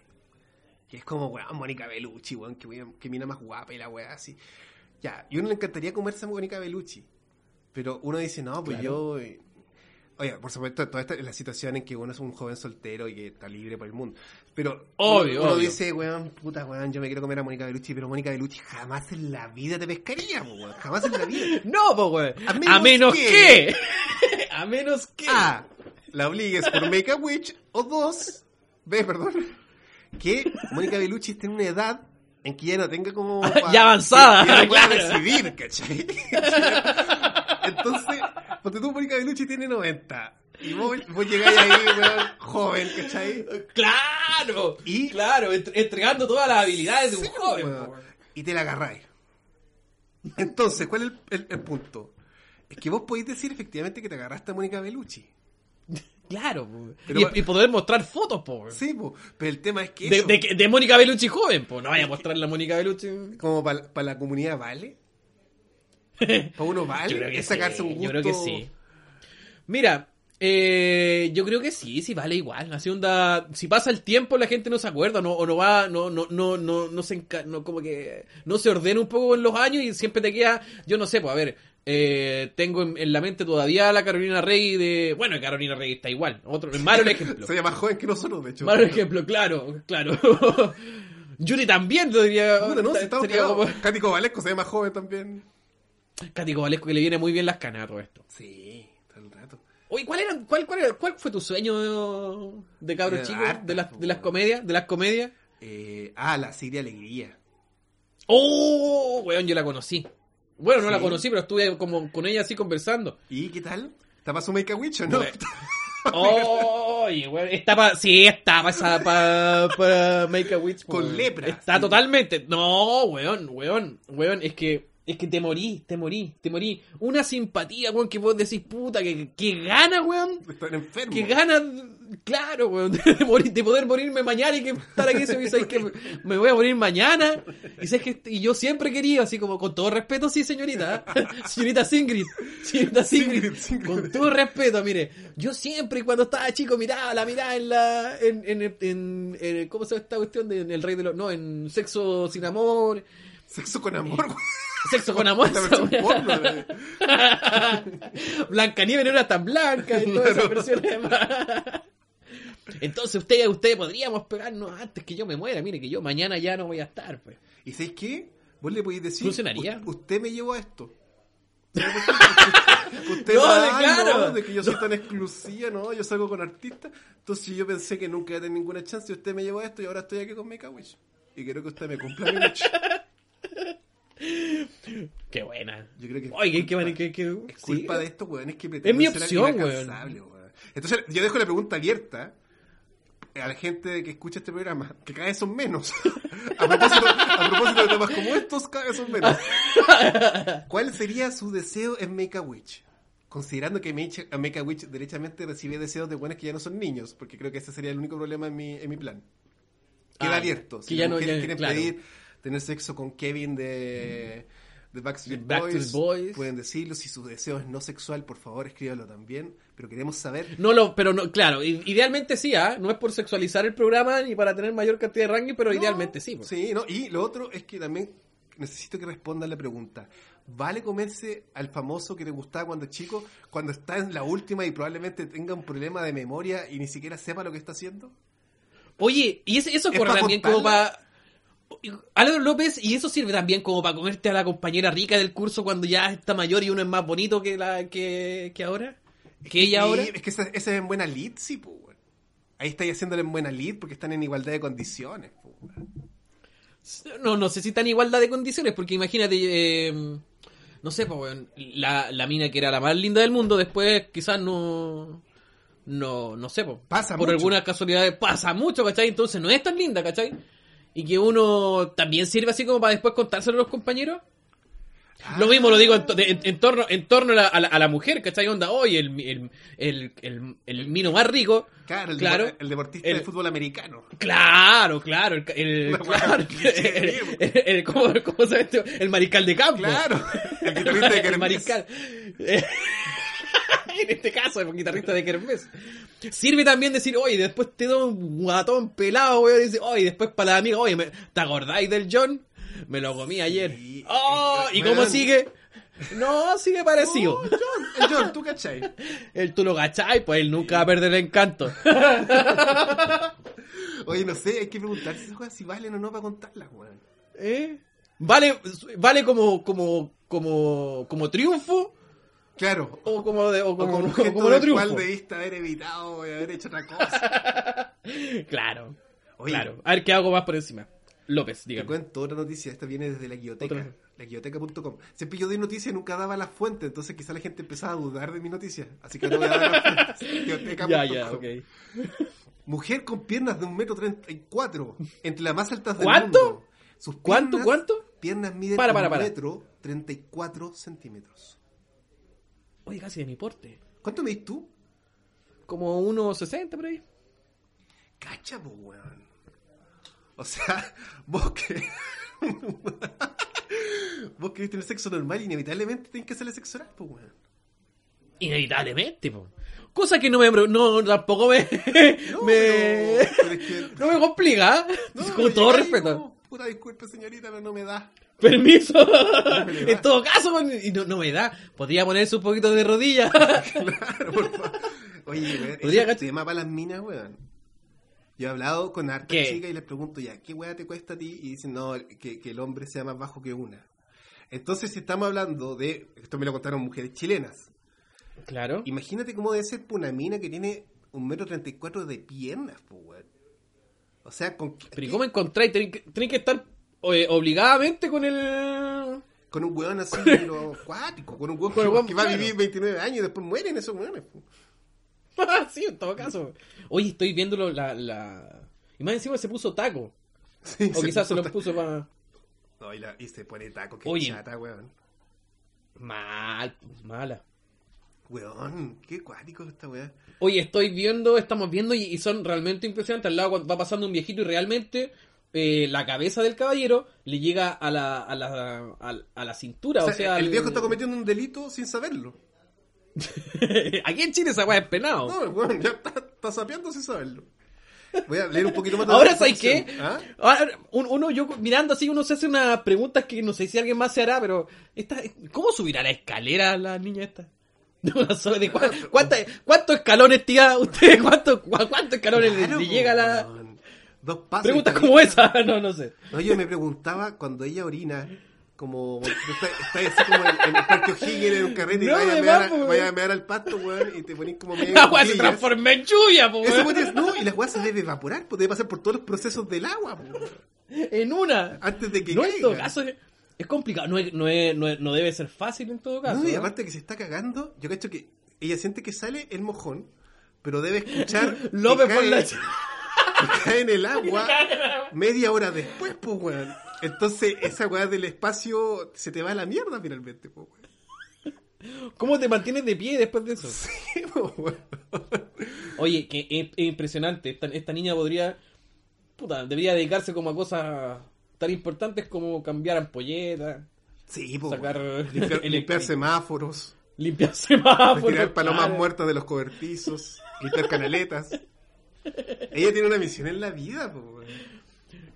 Que es como, weón, Mónica Bellucci, weón, que, weón, que mina más guapa y la weá así. Ya, y uno le encantaría comerse a Mónica Bellucci. Pero uno dice, no, pues yo. eh, Oye, por supuesto, toda esta es la situación en que uno es un joven soltero y que está libre por el mundo. Pero Obvio, uno, uno obvio. dice, weón, puta, weón, yo me quiero comer a Mónica Bellucci, pero Mónica Bellucci jamás en la vida te pescaría, po, weón. Jamás en la vida. No, pues, weón. A A menos que- que. a menos que. A. La obligues por Make a Witch. O dos. B, perdón. Que Mónica Bellucci esté en una edad en que ya no tenga como. Ya avanzada, que ya no pueda claro. decidir, ¿cachai? Entonces, porque tú, Mónica Bellucci tiene 90. Y vos, vos llegáis ahí, weón, joven, ¿cachai? Claro. Y- Claro, entre- entregando todas las habilidades de un Sí, joven. weón. po, weón. Y te la agarráis. Entonces, ¿cuál es el, el- el punto? Es que vos podéis decir efectivamente que te agarraste a Mónica Bellucci. Claro, po. Pero- y, y poder mostrar fotos, po. Sí, po, pero el tema es que. De, eso- de, Mónica Bellucci joven, pues no vaya a mostrar la Mónica Bellucci. como para la comunidad vale. Para uno vale Yo creo que es sacarse sí, un gusto. Yo creo que sí. Mira, eh, yo creo que sí, sí vale igual. Así onda, si pasa el tiempo la gente no se acuerda, no, o no va, no, no, no, no, no se enca- no, como que no se ordena un poco en los años y siempre te queda, yo no sé, pues a ver, eh, tengo en, en la mente todavía la Carolina Rey de, bueno, Carolina Rey está igual, otro, malo el ejemplo. Se llama más joven que nosotros, de hecho. Malo ejemplo, claro, claro. Yuri también diría. Puta, no, si estamos como- Cático Valesco se ve más joven también. Cático Valesco que le viene muy bien las canas a todo esto. Sí, todo el rato. Oye, ¿cuál era, cuál, cuál, era- cuál fue tu sueño de cabro chico? De las, de las comedias, de las comedias. Eh, ah, la Siria Alegría. Oh, weón, yo la conocí. Bueno, no la conocí, pero estuve como con ella así conversando. ¿Y qué tal? ¿Está para su Make a Witch o no? Bueno. Oye, weón, está pa, sí, está para pa, pa Make a Witch. Con lepra, Está sí. totalmente. No, weón, weón, weón, es que, es que te morí, te morí, te morí. Una simpatía, weón, que vos decís, puta, que, que gana, weón. Están enfermos. Que gana, claro, weón, de, morir, de poder morirme mañana y que estar aquí y sabes que me, voy a morir mañana. Y sabes que y yo siempre querido, así como con todo respeto, sí, señorita. ¿eh? Señorita Singrid, señorita Singrid, con todo respeto, mire, yo siempre cuando estaba chico miraba, la miraba en la, en, en, en, en- ¿cómo se llama esta cuestión de en el rey de los, no, en sexo sin amor, Sexo con amor, güey. sexo con amor. De- Blancanieves no era tan blanca y todas esas versiones. Entonces usted, usted podríamos pegarnos antes que yo me muera. Mire que yo mañana ya no voy a estar, pues. ¿Y sabéis qué? Vos le podéis decir. ¿Funcionaría? "U- Usted me llevó a esto. Usted No, va, de- claro. no, de que yo soy tan exclusiva, no, yo salgo con artistas. Entonces yo pensé que nunca iba a tener ninguna chance y usted me llevó a esto y ahora estoy aquí con Make a Wish. Y quiero que usted me cumpla mi wish. Qué buena. Yo creo que es Oye, qué, qué, qué- Es sí. culpa de estos weones que Es mi opción, inalcanzables, weón. Entonces yo dejo la pregunta abierta a la gente que escucha este programa, que cada vez son menos. a, propósito, a propósito de temas como estos, cada vez son menos. ¿Cuál sería su deseo en Make a Witch? Considerando que Make a Make a Witch derechamente recibe deseos de buenos que ya no son niños, porque creo que ese sería el único problema en mi, en mi plan. Queda Ah, abierto. que Si ya no- ya- quieren claro. pedir tener sexo con Kevin de, de Backstreet, Boys, Boys. pueden decirlo. Si su deseo es no sexual, por favor, escríbalo también. Pero queremos saber No lo, pero no, claro, idealmente sí, ¿ah? No es por sexualizar el programa ni para tener mayor cantidad de ranking, pero No, idealmente sí. pues. Sí, ¿no? Y lo otro es que también necesito que respondan la pregunta. ¿Vale comerse al famoso que te gustaba cuando chico, cuando está en la última y probablemente tenga un problema de memoria y ni siquiera sepa lo que está haciendo? Oye, y eso, eso ¿Es corre también como para... Álvaro López, y eso sirve también como para comerte a la compañera rica del curso cuando ya está mayor y uno es más bonito que la que, que ahora. Que ella ahora. Es que esa, esa es en buena lead, sí, pues. Ahí estáis haciéndole en buena lead porque están en igualdad de condiciones, pues. No, no sé si está en igualdad de condiciones, porque imagínate, eh, no sé, pues, weón, la, la mina que era la más linda del mundo, después quizás no, no, no sé, pues, Pasa por mucho. algunas casualidades pasa mucho, ¿cachai? Entonces no es tan linda, ¿cachai? Y que uno también sirve así como para después contárselo a los compañeros. Lo mismo lo digo en, torno, en torno a, la, a la- a la mujer, ¿cachai? Onda, oye, el, el, el, el, el mino más rico. Claro, el, claro, depor- el deportista el- de fútbol americano. Claro, claro, el, el, claro, el- ¿cómo, cómo se llama? El mariscal de campo. Claro, el de Kermés. mariscal. en este caso, el guitarrista de Kermés. Sirve también decir, oye, después te doy un guatón pelado, weón. Y dice, oye, después para la amiga, oye, ¿te acordáis del John? Me lo comí ayer. Oh, ¿y cómo sigue? No, sigue parecido. Oh, el John, el John, ¿tú cachai? El tú lo cachai, pues él nunca va a perder el encanto. Oye, no sé, hay que preguntarse esas cosas si valen o no para contarlas, weón. ¿Eh? Vale, vale como, como, como, como triunfo Claro. o como, de, o O como, como como no del triunfo. cual debiste haber evitado y haber hecho otra cosa. Claro, Oye, claro. A ver qué hago más por encima. López, Te dígame. cuento otra noticia, esta viene desde la guioteca, Otra. la guioteca.com. Siempre yo doy noticias y nunca daba las fuentes, entonces quizá la gente empezaba a dudar de mi noticia. Así que ahora voy a dar las fuentes. Ya, ya, ok. Mujer con piernas de un metro treinta y cuatro, entre las más altas del ¿Cuánto? mundo. Sus ¿Cuánto, piernas- cuánto? Piernas miden Para, para, un metro treinta y cuatro centímetros. Oye, casi de mi porte. ¿Cuánto medís tú? Como unos 60 por ahí. Cacha, po, weón. O sea, vos que. vos querés tener sexo normal, inevitablemente tenés que hacerle sexo oral, po, weón. Inevitablemente, po. Cosa que no me... No, tampoco me... No, me... pero- pero es que- No me complica, ¿eh? No, Con todo respeto. como, Puta disculpe, señorita, pero no me da. Permiso. en todo caso, y no, no me da. Podría ponerse un poquito de rodilla. Claro, por favor. Oye, weón, Podría ese cach- tema para las minas, weón. Yo he hablado con hartas ¿Qué? chicas y les pregunto ya, ¿qué weá te cuesta a ti? Y dicen, no, que, que el hombre sea más bajo que una. Entonces, si estamos hablando de, esto me lo contaron mujeres chilenas, claro. imagínate cómo debe ser una mina que tiene un metro treinta y cuatro de piernas, po, weón. O sea, con, Pero ¿y cómo encontráis? Tenéis que estar eh, obligadamente con el... con un weón así, pero acuático, con un weón Con que, el weón, que va a vivir 29 años y después mueren esos weones. sí, en todo caso. Oye, estoy viéndolo la, la... Y más encima se puso taco. Sí, O quizás se lo puso- para... No, y, la- y se pone taco, que Oye. chata, weón. Mal, mala. Weón, qué cuático esta weá. Oye, estoy viendo, estamos viendo y, y son realmente impresionantes. Al lado va pasando un viejito y realmente eh, la cabeza del caballero le llega a la, a la, a, a la cintura. O sea, el al- viejo está cometiendo un delito sin saberlo. Aquí en Chile esa weá es penado. No, weón, ya está, está sapeando sin saberlo. Voy a leer un poquito más de Ahora, ¿sabes qué? ¿Ah? Ahora, un- uno, yo mirando así, uno se hace unas preguntas que no sé si alguien más se hará, pero esta, ¿cómo subirá la escalera la niña esta? No de cuánta- ¿Cuántos escalones, tía? ¿Usted cuántos cuántos escalones le- Claro, le llega la...? Dos pasos. Preguntas y- como esa, no, no sé. No, yo me preguntaba cuando ella orina, como está, está así como en, el parque O'Higgins en un carrete y No, vaya, a me mear, va, a- vaya a mear al pasto, weón, y te ponís como medio. La weá se transforma en lluvia, po, weón. weón es- no, y la weá se debe evaporar, pues debe pasar por todos los procesos del agua, po, weón, En una. antes de que No, en todo caso, es, complicado. No, es- no, es- no, es- no debe ser fácil en todo caso. No, y aparte que se está cagando, yo cacho que ella siente que sale el mojón, pero debe escuchar López por la... que cae en el agua media hora después, pues, weón. Entonces, esa weá del espacio se te va a la mierda finalmente, pues, weón. ¿Cómo te mantienes de pie después de eso? Sí, pues, weón. Oye, que es, es impresionante. Esta, esta niña podría. Puta, debería dedicarse como a cosas tan importantes como cambiar ampolletas, Sí, pues, Sacar weón. Limpiar, semáforos, limpiar semáforos. retirar palomas claro. muertas de los cobertizos, limpiar canaletas. Ella tiene una misión en la vida, pues, weón.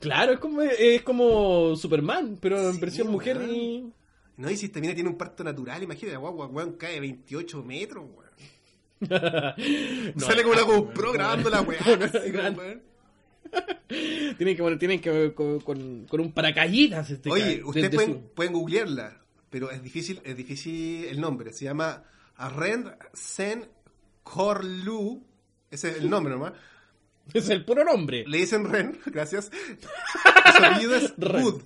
Claro, es como, es como Superman, pero en Sí, versión mujer y... No, y si esta mina tiene un parto natural, imagínate, la guagua, weón, cae 28 metros, weón. No, Sale como ah, GoPro grabando la weá. Tienen que, bueno, tienen que ver con, con, con un paracaídas. Este Oye, ustedes pueden, su- pueden googlearla, pero es difícil, es difícil el nombre. Se llama Arend Sen Korlu. Ese es el nombre nomás. Es el puro nombre. Le dicen Ren, gracias. Su apellido es. Bud.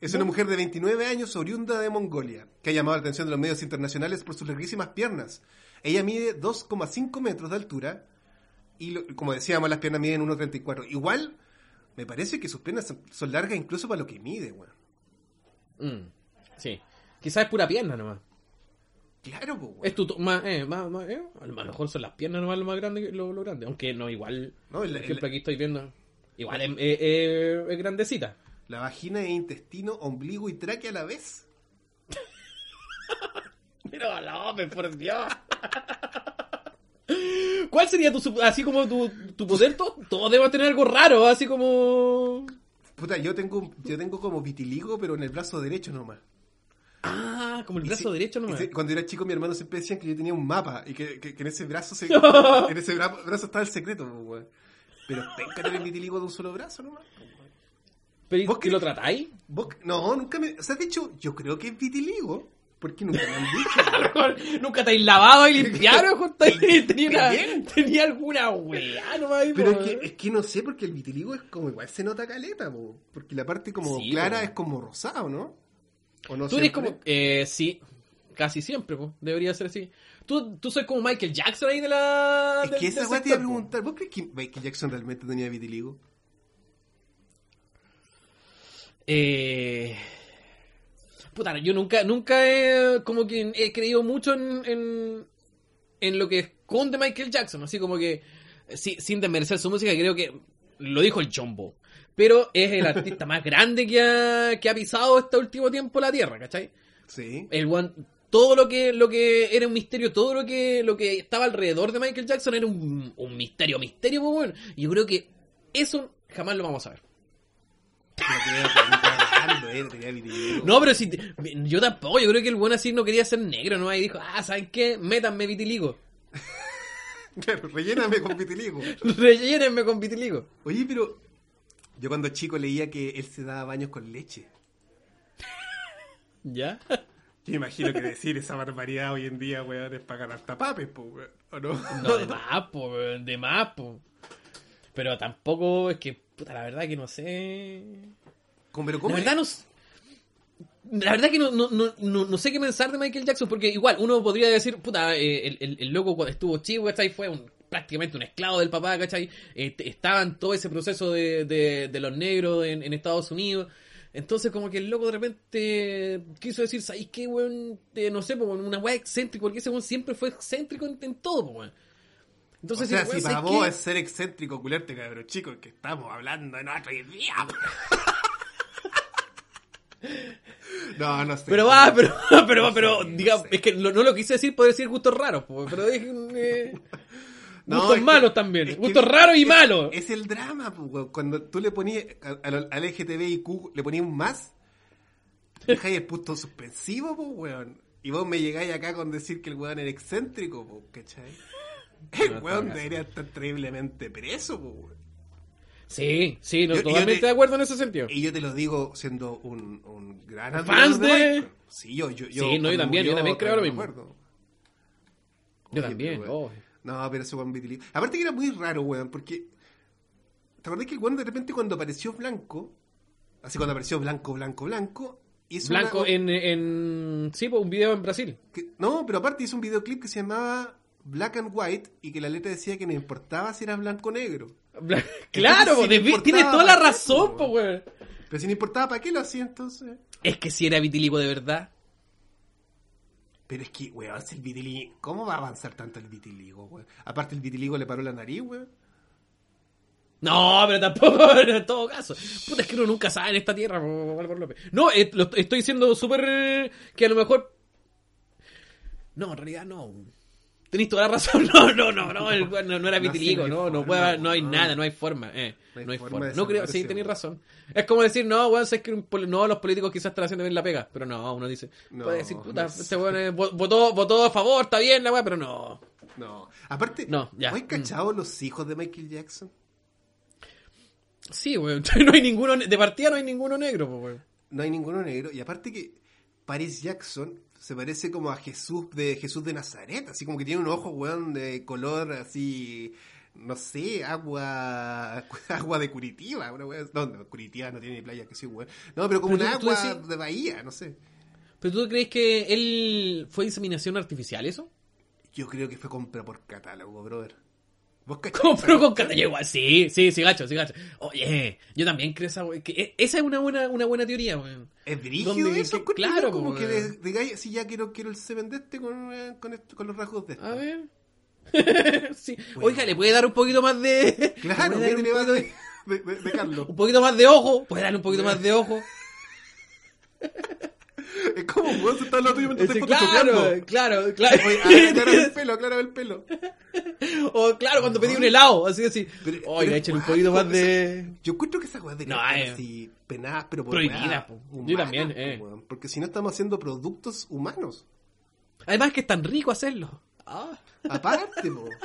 Es una mujer de 29 años oriunda de Mongolia, que ha llamado la atención de los medios internacionales por sus larguísimas piernas. Ella mide 2,5 metros de altura y, lo- como decíamos, las piernas miden 1,34. Igual, me parece que sus piernas son, son largas incluso para lo que mide, weón. Mm, sí. Quizás es pura pierna nomás. Claro, weón. Es tu, más, eh, más, más, eh, a lo mejor son las piernas nomás lo más grande que lo, lo grande. Aunque no, igual. No, el- por el- ejemplo, aquí estoy viendo. Igual es, es- es- es grandecita. La vagina e intestino, ombligo y tráquea a la vez. Pero López, por Dios. ¿Cuál sería tu, así como tu, tu poder? Todo, todo debe tener algo raro, así como... Puta, yo tengo, yo tengo como vitiligo, pero en el brazo derecho nomás. Ah, como el brazo derecho nomás. cuando era chico, mi hermano siempre decían que yo tenía un mapa y que, que- que en ese brazo se, en ese bra- brazo estaba el secreto, weón. Pero penca tener vitiligo de un solo brazo nomás. weón. ¿Pero ¿Vos y qué- lo tratáis? ¿Vos- no, nunca me. O sea, de hecho, yo creo que es vitiligo. Porque nunca me han dicho. Nunca te has lavado y limpiado, tenía, una- tenía alguna weá nomás Pero es que, es que no sé, porque el vitiligo es como igual se nota caleta, po, porque la parte como Sí, clara po. es como rosado, ¿no? ¿O no Tú eres como... Eh, sí, casi siempre, debería ser así. Tú, tú soy como Michael Jackson ahí de la... Es del- que esa weá te iba a preguntar. ¿Vos crees que Michael Jackson realmente tenía vitiligo? Eh... Puta, yo nunca, nunca he, como que he creído mucho en, en, en lo que esconde Michael Jackson, así como que, sí, sin desmerecer su música, creo que lo dijo el Chombo, pero es el artista más grande que ha, que ha pisado este último tiempo la Tierra, ¿cachai? Sí. El one, todo lo que, lo que era un misterio, todo lo que, lo que estaba alrededor de Michael Jackson era un, un misterio, misterio, pues bueno. Y yo creo que eso jamás lo vamos a ver. No, pero si te- yo tampoco, yo creo que el buen así no quería ser negro, ¿no? Y dijo, ah, ¿saben qué? Métanme vitiligo. Claro, relléname con vitiligo. Rellénenme con vitiligo. Oye, pero yo cuando chico leía que él se daba baños con leche. ¿Ya? Yo imagino que decir esa barbaridad hoy en día, weón, es para ganar tapapes, po, weón. ¿O no? No, de más, po, weón, de más, po. Pero tampoco es que, puta, la verdad que no sé. ¿Cómo, pero La cómo verdad es? no La verdad que no, no, no, no, sé qué pensar de Michael Jackson, porque igual uno podría decir, puta, eh, el, el, el loco cuando estuvo chico, ¿cachai? Fue un- prácticamente un esclavo del papá, ¿cachai? Eh, t- estaba en todo ese proceso de, de, de los negros en, en Estados Unidos. Entonces como que el loco de repente quiso decir, ¿sabéis qué, weón? Eh, no sé, po, una weá excéntrica, porque ese weón siempre fue excéntrico en, en todo, weón. Entonces, o sea, weón, si para ¿sabes vos qué? es ser excéntrico, culerte, cabrón, chicos, que estamos hablando en otro idioma. no, no sé. Pero va, pero, pero, No pero, sé, no digamos, sé. es que no, no lo quise decir, puede decir gustos raros, pero dije, eh, No, gustos es que- malos también, es gustos raros y malos. Es el drama, pues. Cuando tú le ponías al, al LGTBIQ, le ponías un más, dejáis el punto suspensivo, pues, weón. Y vos me llegáis acá con decir que el weón era excéntrico, pues, ¿cachai? El No, weón debería estar terriblemente preso, pues, weón. Sí, sí, no, Yo- yo totalmente te- de acuerdo en ese sentido. Y yo te lo digo siendo un, un gran Fans de-. Sí, yo, yo, yo Sí, no, yo también, yo también creo lo mismo. acuerdo. Yo también, oh. No, pero ese weón vitiligo. Aparte que era muy raro, weón, porque. ¿Te acordás que el weón de repente cuando apareció blanco, así cuando apareció blanco, blanco, blanco, hizo Blanco una- en, en, sí, pues un video en Brasil. que- no, pero aparte hizo un videoclip que se llamaba Black and White y que la letra decía que no importaba si era blanco o negro. Bla- claro, sí pues, tienes toda la razón, po, pues, weón. Pero si no importaba, ¿para qué lo hacía entonces? Es que si era vitiligo de verdad. Pero es que, weón, si el vitiligo. ¿Cómo va a avanzar tanto el vitiligo, weón? Aparte, el vitiligo le paró la nariz, weón. No, pero tampoco, en todo caso. Puta, es que uno nunca sabe en esta tierra. No, eh, estoy diciendo súper eh, que a lo mejor... No, en realidad no. Tenéis toda la razón. No, no, no, no, el no, no era vitiligo, no no, hay puede, no nada, no hay forma, eh. No hay forma No creo, sí, tenéis razón. Es como decir, no, weón, sé que un no, los políticos quizás están haciendo bien la pega, pero no, uno dice, No, puede decir, puta, este weón eh, vo- votó, votó a favor, está bien la weá, pero no. No. Aparte, No, ya. ¿no hay cachado los hijos de Michael Jackson? Sí, weón, no hay ninguno, de partida no hay ninguno negro, weón. No hay ninguno negro. Y aparte que Paris Jackson se parece como a Jesús de Jesús de Nazaret. Así como que tiene un ojo, weón, de color así... No sé, agua agua de Curitiba. Una weá- no, no, Curitiba no tiene ni playa, que sí, weón. No, pero como Pero un tú- tú agua decís- de bahía, no sé. ¿Pero tú crees que él fue inseminación artificial eso? Yo creo que fue compra por catálogo, brother. ¿Vos con cuestión? cata igual, sí, sí, sí, gacho, sí, gacho. Oye, yo también creo esa, que e- esa es una buena, una buena teoría, weón. Es ¿Dónde- eso, qué- encuentro claro, como que weón. de, digáis, si ya quiero, quiero el semen de este con, eh, con, los rasgos de este. A ver. sí. Bueno. Oiga, le puede dar un poquito más de. Claro, le de, de, de- de Carlos. un poquito más de ojo. Puede darle un poquito más de ojo. Es como, weón, se está hablando tuyo mientras Ese- estás claro, claro, claro. Oye, aclárame el pelo, aclárame el pelo. o claro, cuando pedí un helado, así así. Pero échale un poquito más de. Yo encuentro que esas weas deberían No, estar eh. así penadas, pero por po. Yo también, eh. weón, Porque si no estamos haciendo productos humanos. Además que es tan rico hacerlo. Ah. Aparte, po.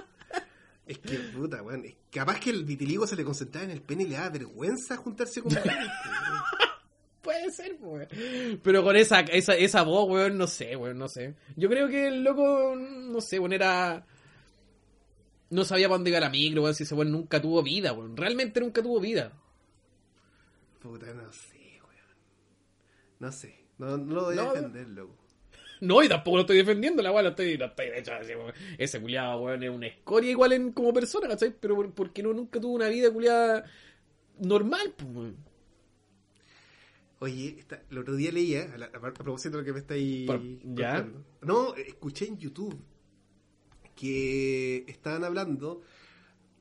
Es que, puta, weón. Capaz que el vitiligo se le concentraba en el pene y le da vergüenza juntarse con weón. Puede ser, weón. Pero con esa, esa, esa voz, weón, no sé, weón, no sé. Yo creo que el loco, no sé, weón, era... No sabía para dónde iba la micro, weón, si ese weón nunca tuvo vida, weón. Realmente nunca tuvo vida. Puta, no sé, weón. No sé. No, no lo voy a No, defender, loco. No, y tampoco lo estoy defendiendo, la weón, lo estoy, lo estoy, de hecho, así, weón. Ese culiado, weón, es una escoria igual en, como persona, ¿cachai? Pero por- porque no, nunca tuvo una vida culiada normal, pues, weón. Oye, esta- el otro día leía, a, la- a propósito de lo que me estáis Por- ¿ya? contando. No, escuché en YouTube que estaban hablando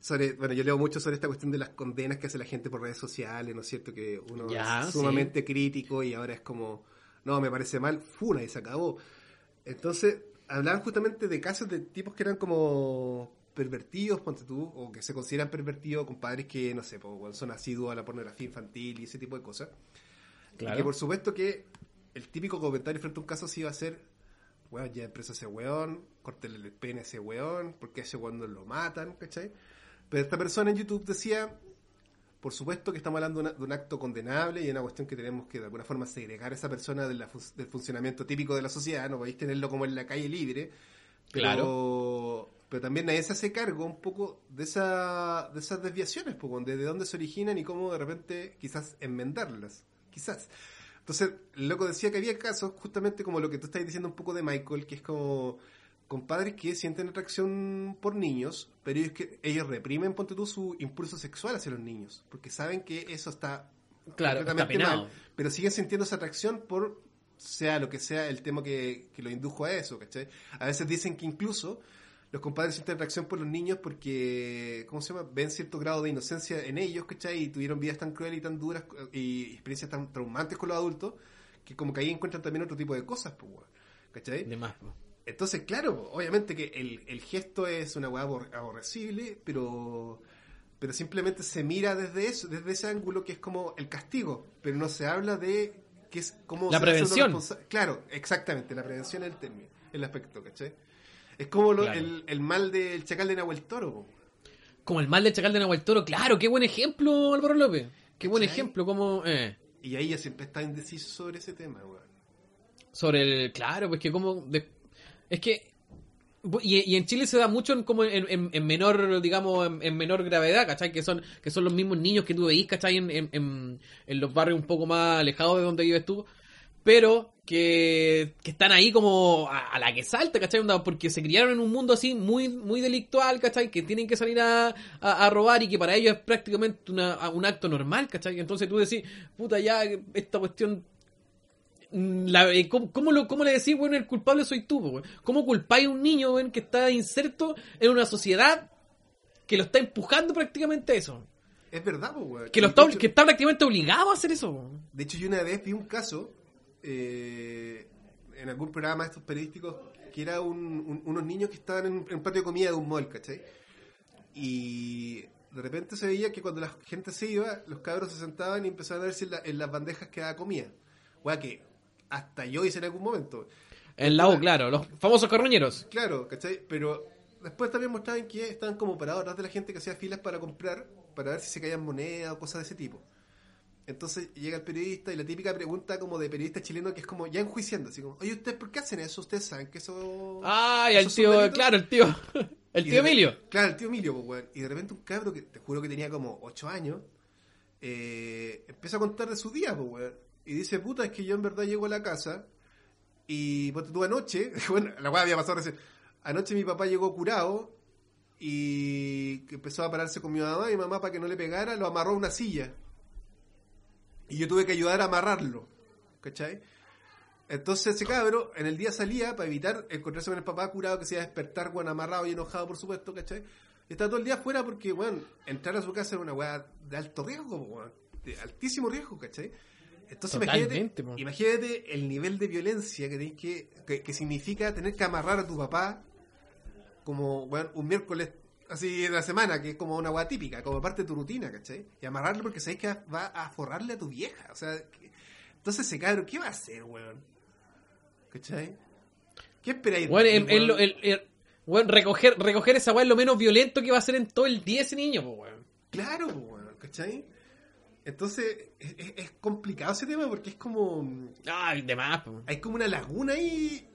sobre, bueno, yo leo mucho sobre esta cuestión de las condenas que hace la gente por redes sociales, ¿no es cierto? Que uno Ya, es sumamente crítico y ahora es como, no, me parece mal, funa y se acabó. Entonces, hablaban justamente de casos de tipos que eran como pervertidos, ponte tú, o que se consideran pervertidos con padres que, no sé, pues, son asiduos a la pornografía infantil y ese tipo de cosas. Y que por supuesto que el típico comentario frente a un caso sí iba a ser, weón, ya preso a ese weón, córtele el pene a ese weón, porque ese weón no lo matan, ¿cachai? Pero esta persona en YouTube decía, por supuesto que estamos hablando de, una- de un acto condenable y de una cuestión que tenemos que de alguna forma segregar a esa persona de la del funcionamiento típico de la sociedad, no podéis tenerlo como en la calle libre, pero, Claro. pero también nadie se hace cargo un poco de, esa, de esas desviaciones, pues, de, de dónde se originan y cómo de repente quizás enmendarlas, quizás. Entonces, el loco decía que había casos, justamente como lo que tú estás diciendo un poco de Michael, que es como con padres que sienten atracción por niños, pero ellos, que, ellos reprimen, ponte tú, su impulso sexual hacia los niños, porque saben que eso está Claro, está completamente penado. mal, pero siguen sintiendo esa atracción por sea lo que sea el tema que, que lo indujo a eso, ¿cachai? A veces dicen que incluso los compadres sienten atracción por los niños porque, ¿cómo se llama? Ven cierto grado de inocencia en ellos, ¿cachai? Y tuvieron vidas tan crueles y tan duras y experiencias tan traumantes con los adultos que como que ahí encuentran también otro tipo de cosas, pues, ¿cachai? De más. Entonces, claro, obviamente que el, el gesto es una weá abor- aborrecible, pero pero simplemente se mira desde eso, desde ese ángulo que es como el castigo, pero no se habla de que es como La prevención. Claro, exactamente, la prevención es el término, el aspecto, ¿cachai? Es como lo- Claro. el, el mal del chacal de Nahuel Toro. Como el mal del chacal de Nahuel Toro, claro, qué buen ejemplo, Álvaro López. Qué buen ejemplo, como... Eh. Y ahí yo siempre está indeciso sobre ese tema, weón. sobre el claro pues que como de- es que y, y en Chile se da mucho en, como en, en- en menor digamos en, en menor gravedad ¿cachai? que son que son los mismos niños que tú veís ¿cachai? En, en, en- en los barrios un poco más alejados de donde vives tú pero que, que están ahí como a, a la que salta, ¿cachai? Porque se criaron en un mundo así muy, muy delictual, ¿cachai? Que tienen que salir a, a- a robar y que para ellos es prácticamente una- un acto normal, ¿cachai? Entonces tú decís, puta, ya esta cuestión Mm, la- eh, ¿cómo, cómo lo, ¿Cómo le decís, bueno, el culpable soy tú, weón? ¿Cómo culpáis a un niño, weón, que está inserto en una sociedad que lo está empujando prácticamente a eso? Es verdad, weón. Que, lo está, hecho- que está prácticamente obligado a hacer eso. weón. De hecho, yo una vez vi un caso, eh, en algún programa de estos periodísticos que era un- un- unos niños que estaban en, en un patio de comida de un mall, ¿cachai? Y de repente se veía que cuando la gente se iba, los cabros se sentaban y empezaban a ver si en, la- en las bandejas quedaba comida. Wea que hasta yo hice en algún momento. En la U, claro, los famosos carroñeros. Claro, ¿cachai? Pero después también mostraban que estaban como parados atrás de la gente que hacía filas para comprar, para ver si se caían monedas o cosas de ese tipo. Entonces llega el periodista y la típica pregunta como de periodista chileno que es como ya enjuiciando, así como, oye, ¿ustedes por qué hacen eso? ¿Ustedes saben que eso... Ay, eso el tío, un delito?" claro, el tío. El Y tío Emilio. Claro, el tío Emilio, pues, weón. Y de repente un cabro que te juro que tenía como 8 años, eh, empieza a contar de su día, pues, weón. Y dice, puta, es que yo en verdad llego a la casa y, pues, tú anoche, bueno, la weá había pasado recién. Anoche mi papá llegó curado y empezó a pararse con mi mamá y mi mamá para que no le pegara lo amarró a una silla. Y yo tuve que ayudar a amarrarlo, ¿cachai? Entonces ese cabro en el día salía para evitar encontrarse con el papá curado que se iba a despertar, weón, amarrado y enojado, por supuesto, ¿cachai? Y estaba todo el día afuera porque, weón, entrar a su casa era una weá de alto riesgo, weón, de altísimo riesgo, ¿cachai? Entonces imagínate, imagínate el nivel de violencia que, que, que, que significa tener que amarrar a tu papá como, weón, un miércoles así de la semana, que es como una weá típica, como parte de tu rutina, ¿cachai? Y amarrarlo porque sabes que va a forrarle a tu vieja, o sea, que- entonces ese cabro, ¿qué va a hacer, weón? ¿Cachai? ¿Qué esperáis? de Bueno, el, el- weón? el- el- bueno, recoger, recoger esa weá es lo menos violento que va a hacer en todo el día ese niño, pues, weón. Claro, pues, weón, ¿cachai? Entonces, es, es- es complicado ese tema porque es como. Ay, de más, pues. Hay como una laguna ahí.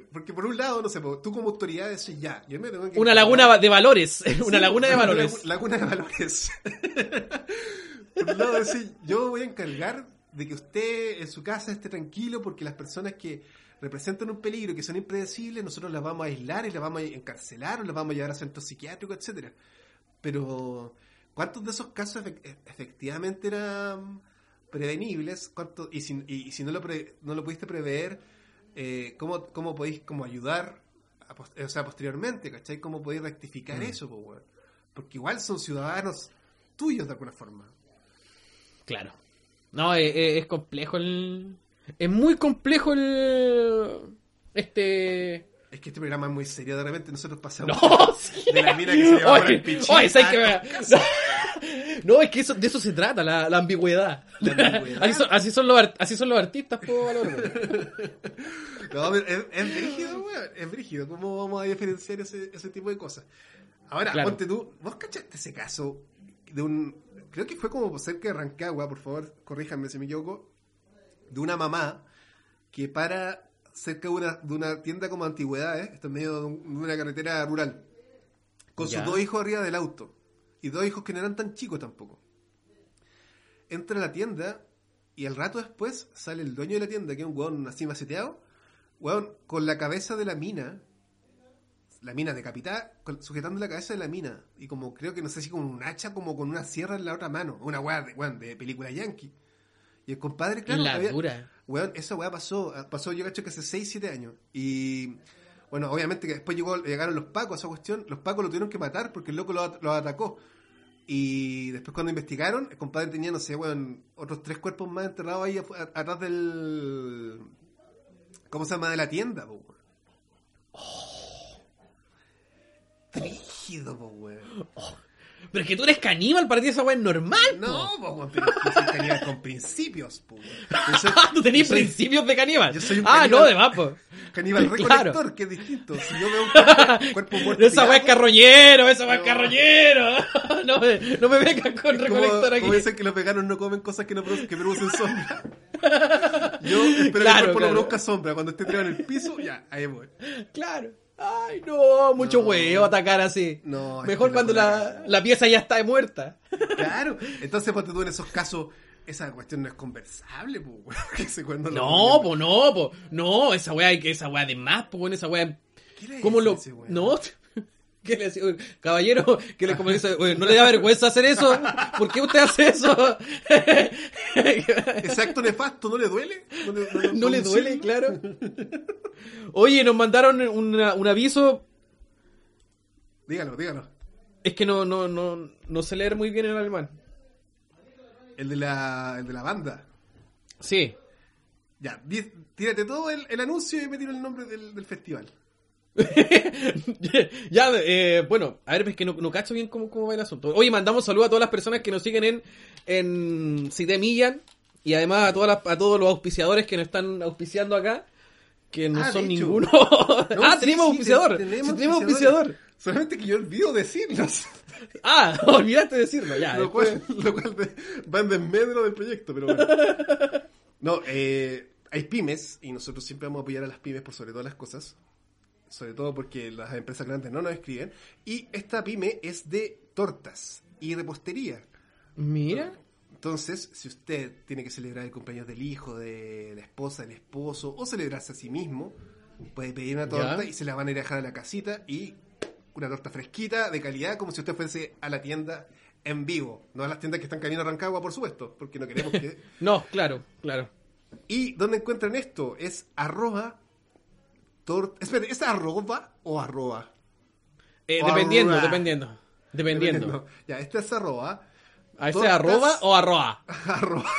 Porque por un lado, no sé, pues, tú como autoridad decís ya. Yo me tengo que Una laguna de valores. Sí, una laguna de valores. lagu- Laguna de valores. por un lado, decís, yo voy a encargar de que usted en su casa esté tranquilo porque las personas que representan un peligro, que son impredecibles, nosotros las vamos a aislar y las vamos a encarcelar o las vamos a llevar a centros psiquiátricos, etcétera. Pero, ¿cuántos de esos casos e- efectivamente eran prevenibles? ¿Cuántos, y, si, y si no lo, pre- no lo pudiste prever, eh, ¿cómo, ¿cómo podéis como ayudar, a o sea, posteriormente, ¿cachai? ¿Cómo podéis rectificar eso, po, weón? Porque igual son ciudadanos tuyos de alguna forma. Claro. No, es, es- es complejo el. Es muy complejo el. Este. Es que este programa es muy serio, de repente nosotros pasamos No, sí. de la mina que se por Oye, oye. Caucaso. No, es que eso, de eso se trata, la, la ambigüedad. La ambigüedad. Así, son, así, son los, art- así son los artistas, Valor. No, pero es, es brígido, weón. Es brígido. ¿Cómo vamos a diferenciar ese, ese tipo de cosas? Ahora, Claro. ponte tú, ¿vos cachaste ese caso de un. Creo que fue como cerca de Rancagua, por favor, corríjanme si me equivoco. De una mamá que para cerca de una, de una tienda como antigüedades, esto en medio de, un- de una carretera rural, con Ya. sus dos hijos arriba del auto. Y dos hijos que no eran tan chicos tampoco. Entra a la tienda y al rato después sale el dueño de la tienda, que es un weón así maceteado, weón, con la cabeza de la mina, la mina decapitada, con- sujetando la cabeza de la mina, y como creo que no sé si con un hacha, como con una sierra en la otra mano, una weá de, weón, de película yankee. Y el compadre, claro, la había- dura. Weón, esa weá pasó, ah, pasó yo cacho que hace 6, 7 años. Y bueno, obviamente que después llegó, llegaron los pacos a esa cuestión, los pacos lo tuvieron que matar porque el loco lo, at- lo atacó. Y después cuando investigaron, el compadre tenía, no sé, weón, otros tres cuerpos más enterrados ahí atrás del... ¿Cómo se llama? De la tienda, po, weón. Trígido, po, weón. Pero es que tú eres caníbal, para ti esa weá es normal. No, po. weón, pero yo soy caníbal con principios, po, weón. Soy- tú soy- principios de caníbal. yo soy un ah, caníbal- no, de más, po. Caníbal Claro. recolector, que es distinto. Si yo veo un cuerpo, cuerpo muerto. Esa weá es carroñero, esa weá es No. carroñero. No me, no me vengan con es recolector como, aquí. como dicen que los veganos no comen cosas que, no produ- que producen sombra. Yo espero que Claro, el cuerpo no claro. produzca sombra. Cuando esté tirado en el piso, ya, ahí voy. Claro. Ay, no, mucho No. huevo atacar así. No, Mejor que cuando la- la, la pieza ya está muerta. Claro. Entonces, ponte tú en esos casos, esa cuestión no es conversable, pues, cuando No, po, no, po. No, esa weá esa weá de más, po, esa weá. ¿Qué le ¿Cómo lo.? ese? No. ¿Qué le decía? Caballero, que le como dice, ¿no le da vergüenza hacer eso? ¿Por qué usted hace eso? Ese acto nefasto, ¿no le duele? ¿No le, no- no le no duele, claro. Oye, nos mandaron una- un aviso. Dígalo, dígalo. Es que no, no, no, no sé leer muy bien en alemán. El de la, el de la banda. Sí. Ya, di- tírate todo el, el anuncio y me tiro el nombre del, del festival. ya, eh, bueno, a ver, es que no, no cacho bien cómo, cómo va el asunto. Oye, mandamos saludos a todas las personas que nos siguen en, en Cité Millan y además a, todas las- a todos los auspiciadores que nos están auspiciando acá, que no Ah, son hecho. ninguno. No, ah, sí, tenemos sí, auspiciador. te- Sí, tenemos tenemos auspiciadores. auspiciador. Solamente que yo olvido decirlos. Ah, olvidaste decirlo, ya. lo, después- cual, lo cual de- va en desmedro del proyecto, pero bueno. No, eh, hay pymes y nosotros siempre vamos a apoyar a las pymes por sobre todas las cosas. Sobre todo porque las empresas grandes no nos escriben. Y esta pyme es de tortas y repostería. Mira. Entonces, si usted tiene que celebrar el cumpleaños del hijo, de la esposa, del esposo, o celebrarse a sí mismo, puede pedir una torta Ya. y se la van a ir a dejar a la casita y una torta fresquita, de calidad, como si usted fuese a la tienda en vivo. No a las tiendas que están camino a Rancagua, por supuesto, porque no queremos que... No, claro, claro. ¿Y dónde encuentran esto? Es arroba... Tor... Espere, ¿es arroba o arroba? Eh, dependiendo, dependiendo. Dependiendo. Ya, este es arroba... ¿A ese Tortas- arroba o arroa? arroba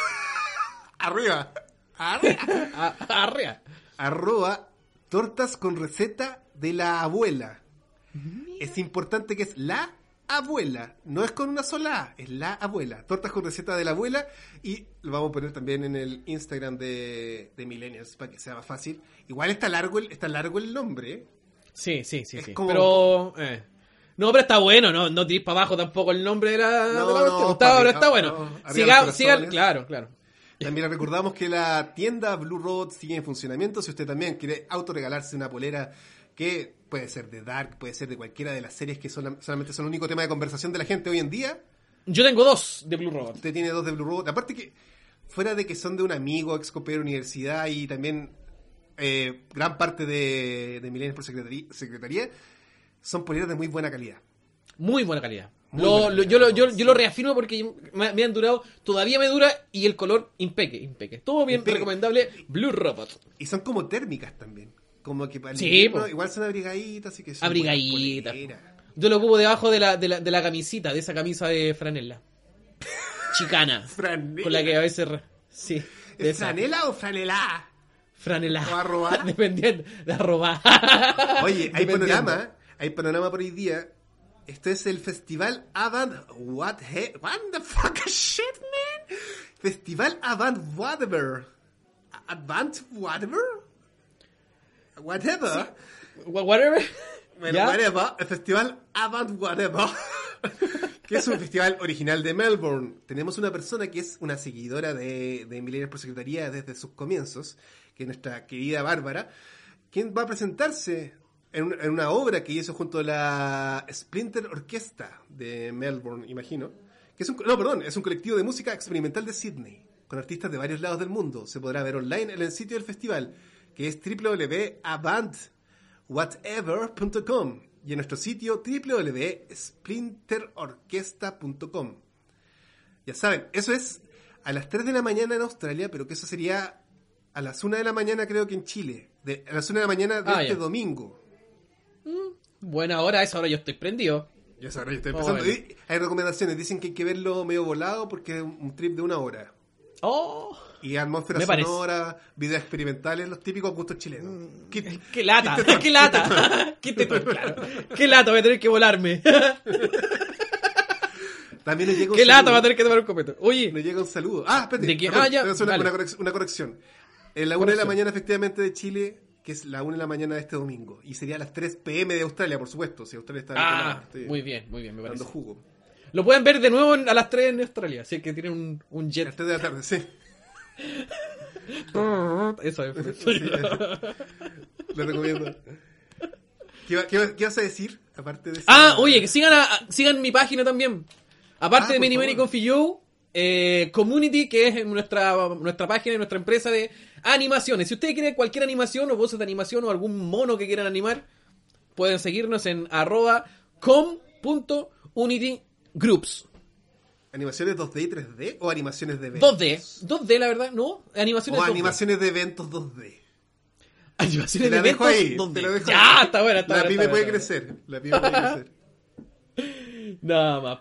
arriba. Arriba. A- Arrea. arroba tortas con receta de la abuela. Es importante que es la abuela, no es con una sola A, es la abuela. Tortas con receta de la abuela y lo vamos a poner también en el Instagram de, de Millennials para que sea más fácil. Igual está largo el, está largo el nombre. ¿eh? Sí, sí, sí, Es sí. como- Pero. eh. No, pero está bueno, no, no tirís para abajo tampoco el nombre de la. No, de la no, está, papi, pero está no, bueno. Siga, siga, claro, claro. También recordamos que la tienda Blue Road sigue en funcionamiento. Si usted también quiere autorregalarse una polera que puede ser de Dark, puede ser de cualquiera de las series que solam- solamente son el único tema de conversación de la gente hoy en día, Yo tengo dos de Blue Robot. Usted tiene dos de Blue Robot. Aparte que, fuera de que son de un amigo, ex compañero de universidad y también eh, gran parte de, de Millennials por secretaría, secretaría, son poleras de muy buena calidad. Muy buena calidad. Muy Lo- buena lo- yo, lo, yo, sí. yo lo reafirmo porque me, me han durado, todavía me dura y el color impeque, impeque. Todo bien Impeque. recomendable. Blue Robot. Y son como térmicas también. Como que para el Sí, invierno igual son abrigaditas, así que son Abrigaditas. Yo lo ocupo debajo de la, de la, de la camisita, de esa camisa de franela. Chicana. Franela. Con la que a veces... Sí. de ¿Es franela o franela? Franela. ¿O arroba? Dependiendo. De arroba. Oye, hay panorama, hay panorama por hoy día. Este es el festival Avant What he, What the fuck shit, man? Festival Avant Whatever. Avant Whatever? Whatever. Wha- Whatever. Bueno, ¿Ya? whatever. El festival Avant Whatever. que es un festival original de Melbourne. Tenemos una persona que es una seguidora de, de Millennials por Secretaría desde sus comienzos, que es nuestra querida Bárbara, quien va a presentarse en, en una obra que hizo junto a la Splinter Orquesta de Melbourne, imagino. Que es un, no, perdón, es un colectivo de música experimental de Sydney, con artistas de varios lados del mundo. Se podrá ver online en el sitio del festival, que es www.avant.whatever.com y en nuestro sitio www.splinterorquesta.com. Ya saben, eso es a las 3 de la mañana en Australia, pero que eso sería a las 1 de la mañana creo que en Chile. De, a las 1 de la mañana de Ah, este ya. domingo. Buena hora, a esa hora yo estoy prendido. Ya sabrá, yo estoy Oh, empezando. bueno. Y hay recomendaciones, dicen que hay que verlo medio volado porque es un trip de una hora. Oh, Y atmósfera Me sonora, videos experimentales, los típicos gustos chilenos. Qué- qué lata, qué qué lata. Qué tetón, claro. Qué lata, voy a tener que volarme. También nos llega un Qué lata, saludo. voy a tener que tomar un copeto. Oye, Nos llega un saludo. Ah, espérate. ¿De qué? Ah, ya, una, una correc- una corrección. En la 1 de la Corrección. mañana, efectivamente, de Chile, que es la 1 de la mañana de este domingo. Y sería a las 3 pm de Australia, por supuesto. Si Australia está ah, estoy muy bien, muy bien, me dando parece. jugo. Lo pueden ver de nuevo a las 3 en Australia, así que tienen un, un A las jet. 3 de la tarde, sí. Eso es. Lo recomiendo. ¿Qué, va- qué va- qué vas a decir? Aparte de Ah, oye, que sigan, a- sigan mi página también. Aparte Ah, de Mini. Mini Coffee You, eh, Community, que es nuestra, nuestra página nuestra empresa de animaciones. Si ustedes quieren cualquier animación o voces de animación o algún mono que quieran animar, pueden seguirnos en arroba com.unitygroups. ¿Animaciones 2D y 3D o animaciones de 2D. 2D, la verdad, ¿no? Animaciones O 2D. animaciones de eventos 2D. Animaciones Te la de dejo eventos ahí. 2D. Te lo dejo ya, ahí. está buena, está La buena, pyme está puede buena. crecer. La pyme puede crecer. Nada más.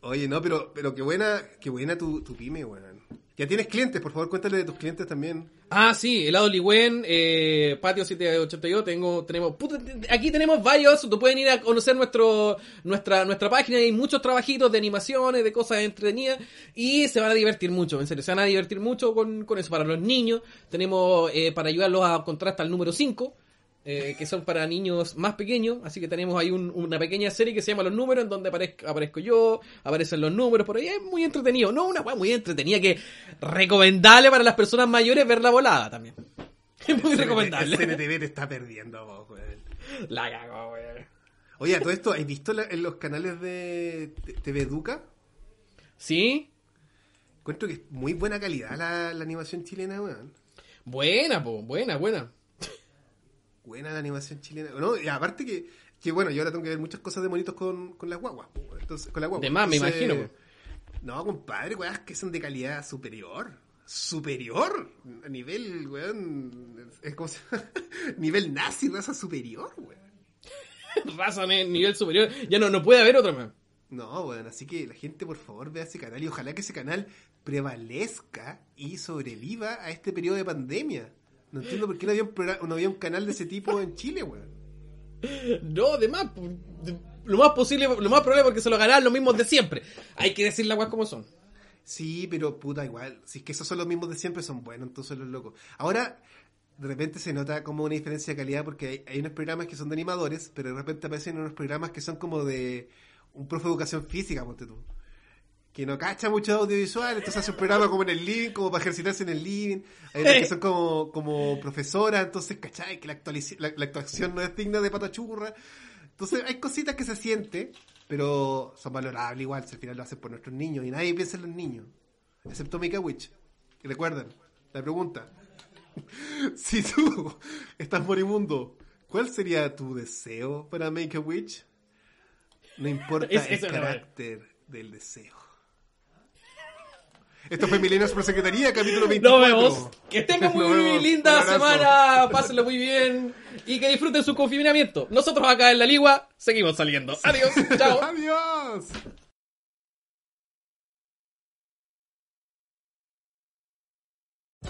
Oye, no, pero, pero qué buena, qué buena tu, tu pyme, weón. Ya tienes clientes, por favor, cuéntale de tus clientes también. Ah, sí, helado Ligüen, eh, Patio 782, tengo, tenemos, puta, aquí tenemos varios, tú pueden ir a conocer nuestro, nuestra, nuestra página, hay muchos trabajitos de animaciones, de cosas entretenidas, y se van a divertir mucho, en serio, se van a divertir mucho con, con eso, para los niños, tenemos, eh, para ayudarlos a encontrar hasta el número 5, eh, que son para niños más pequeños, así que tenemos ahí un- una pequeña serie que se llama Los Números, en donde aparezco, aparezco yo, aparecen los números por ahí, es muy entretenido, no, una weá muy entretenida que recomendable para las personas mayores ver la volada también. Es muy recomendable. El CNTV te está perdiendo, vos, weón. La cago, weón. Oye, todo esto, ¿has visto la- en los canales de TV Educa? ¿Sí? Encuentro que es muy buena calidad la, la animación chilena, weón. Buena, po, buena, buena. Buena la animación chilena. No, y aparte que, que bueno, yo ahora tengo que ver muchas cosas de monitos con, con las guaguas. Entonces, con las guaguas. De más, me imagino. No, compadre, weón, que son de calidad superior. Superior. A nivel, weón. Es como llama? nivel nazi, raza superior, weón. Raza nivel superior. Ya no, no puede haber otra más. No, weón, así que la gente por favor vea ese canal y ojalá que ese canal prevalezca y sobreviva a este periodo de pandemia. No entiendo por qué no había un, progra- no había un canal de ese tipo en Chile, weón. No, de más. De- Lo más posible, lo más probable porque se lo ganarán los mismos de siempre. Hay que decir las weas como son. Sí, pero puta, igual. Si es que esos son los mismos de siempre, son buenos, entonces los locos. Ahora, de repente se nota como una diferencia de calidad porque hay, hay unos programas que son de animadores, pero de repente aparecen unos programas que son como de un profe de educación física, ponte tú. Que no cacha mucho de audiovisual, entonces hace un programa como en el living, como para ejercitarse en el living. Hay otros que son como, como profesoras, entonces, ¿cachai? Que la, la, la actuación no es digna de patachurra. Entonces, hay cositas que se siente, pero son valorables igual, si al final lo hacen por nuestros niños y nadie piensa en los niños, excepto Mika Witch. Y recuerden, la pregunta: si tú estás moribundo, ¿cuál sería tu deseo para Make a Witch? No importa Es- el carácter del deseo. Esto fue Milenios por Secretaría, capítulo 24. Nos vemos. Que tengan muy vemos. linda semana. Pásenlo muy bien. Y que disfruten su confinamiento. Nosotros acá en la Ligua seguimos saliendo. Adiós. Chao. Adiós.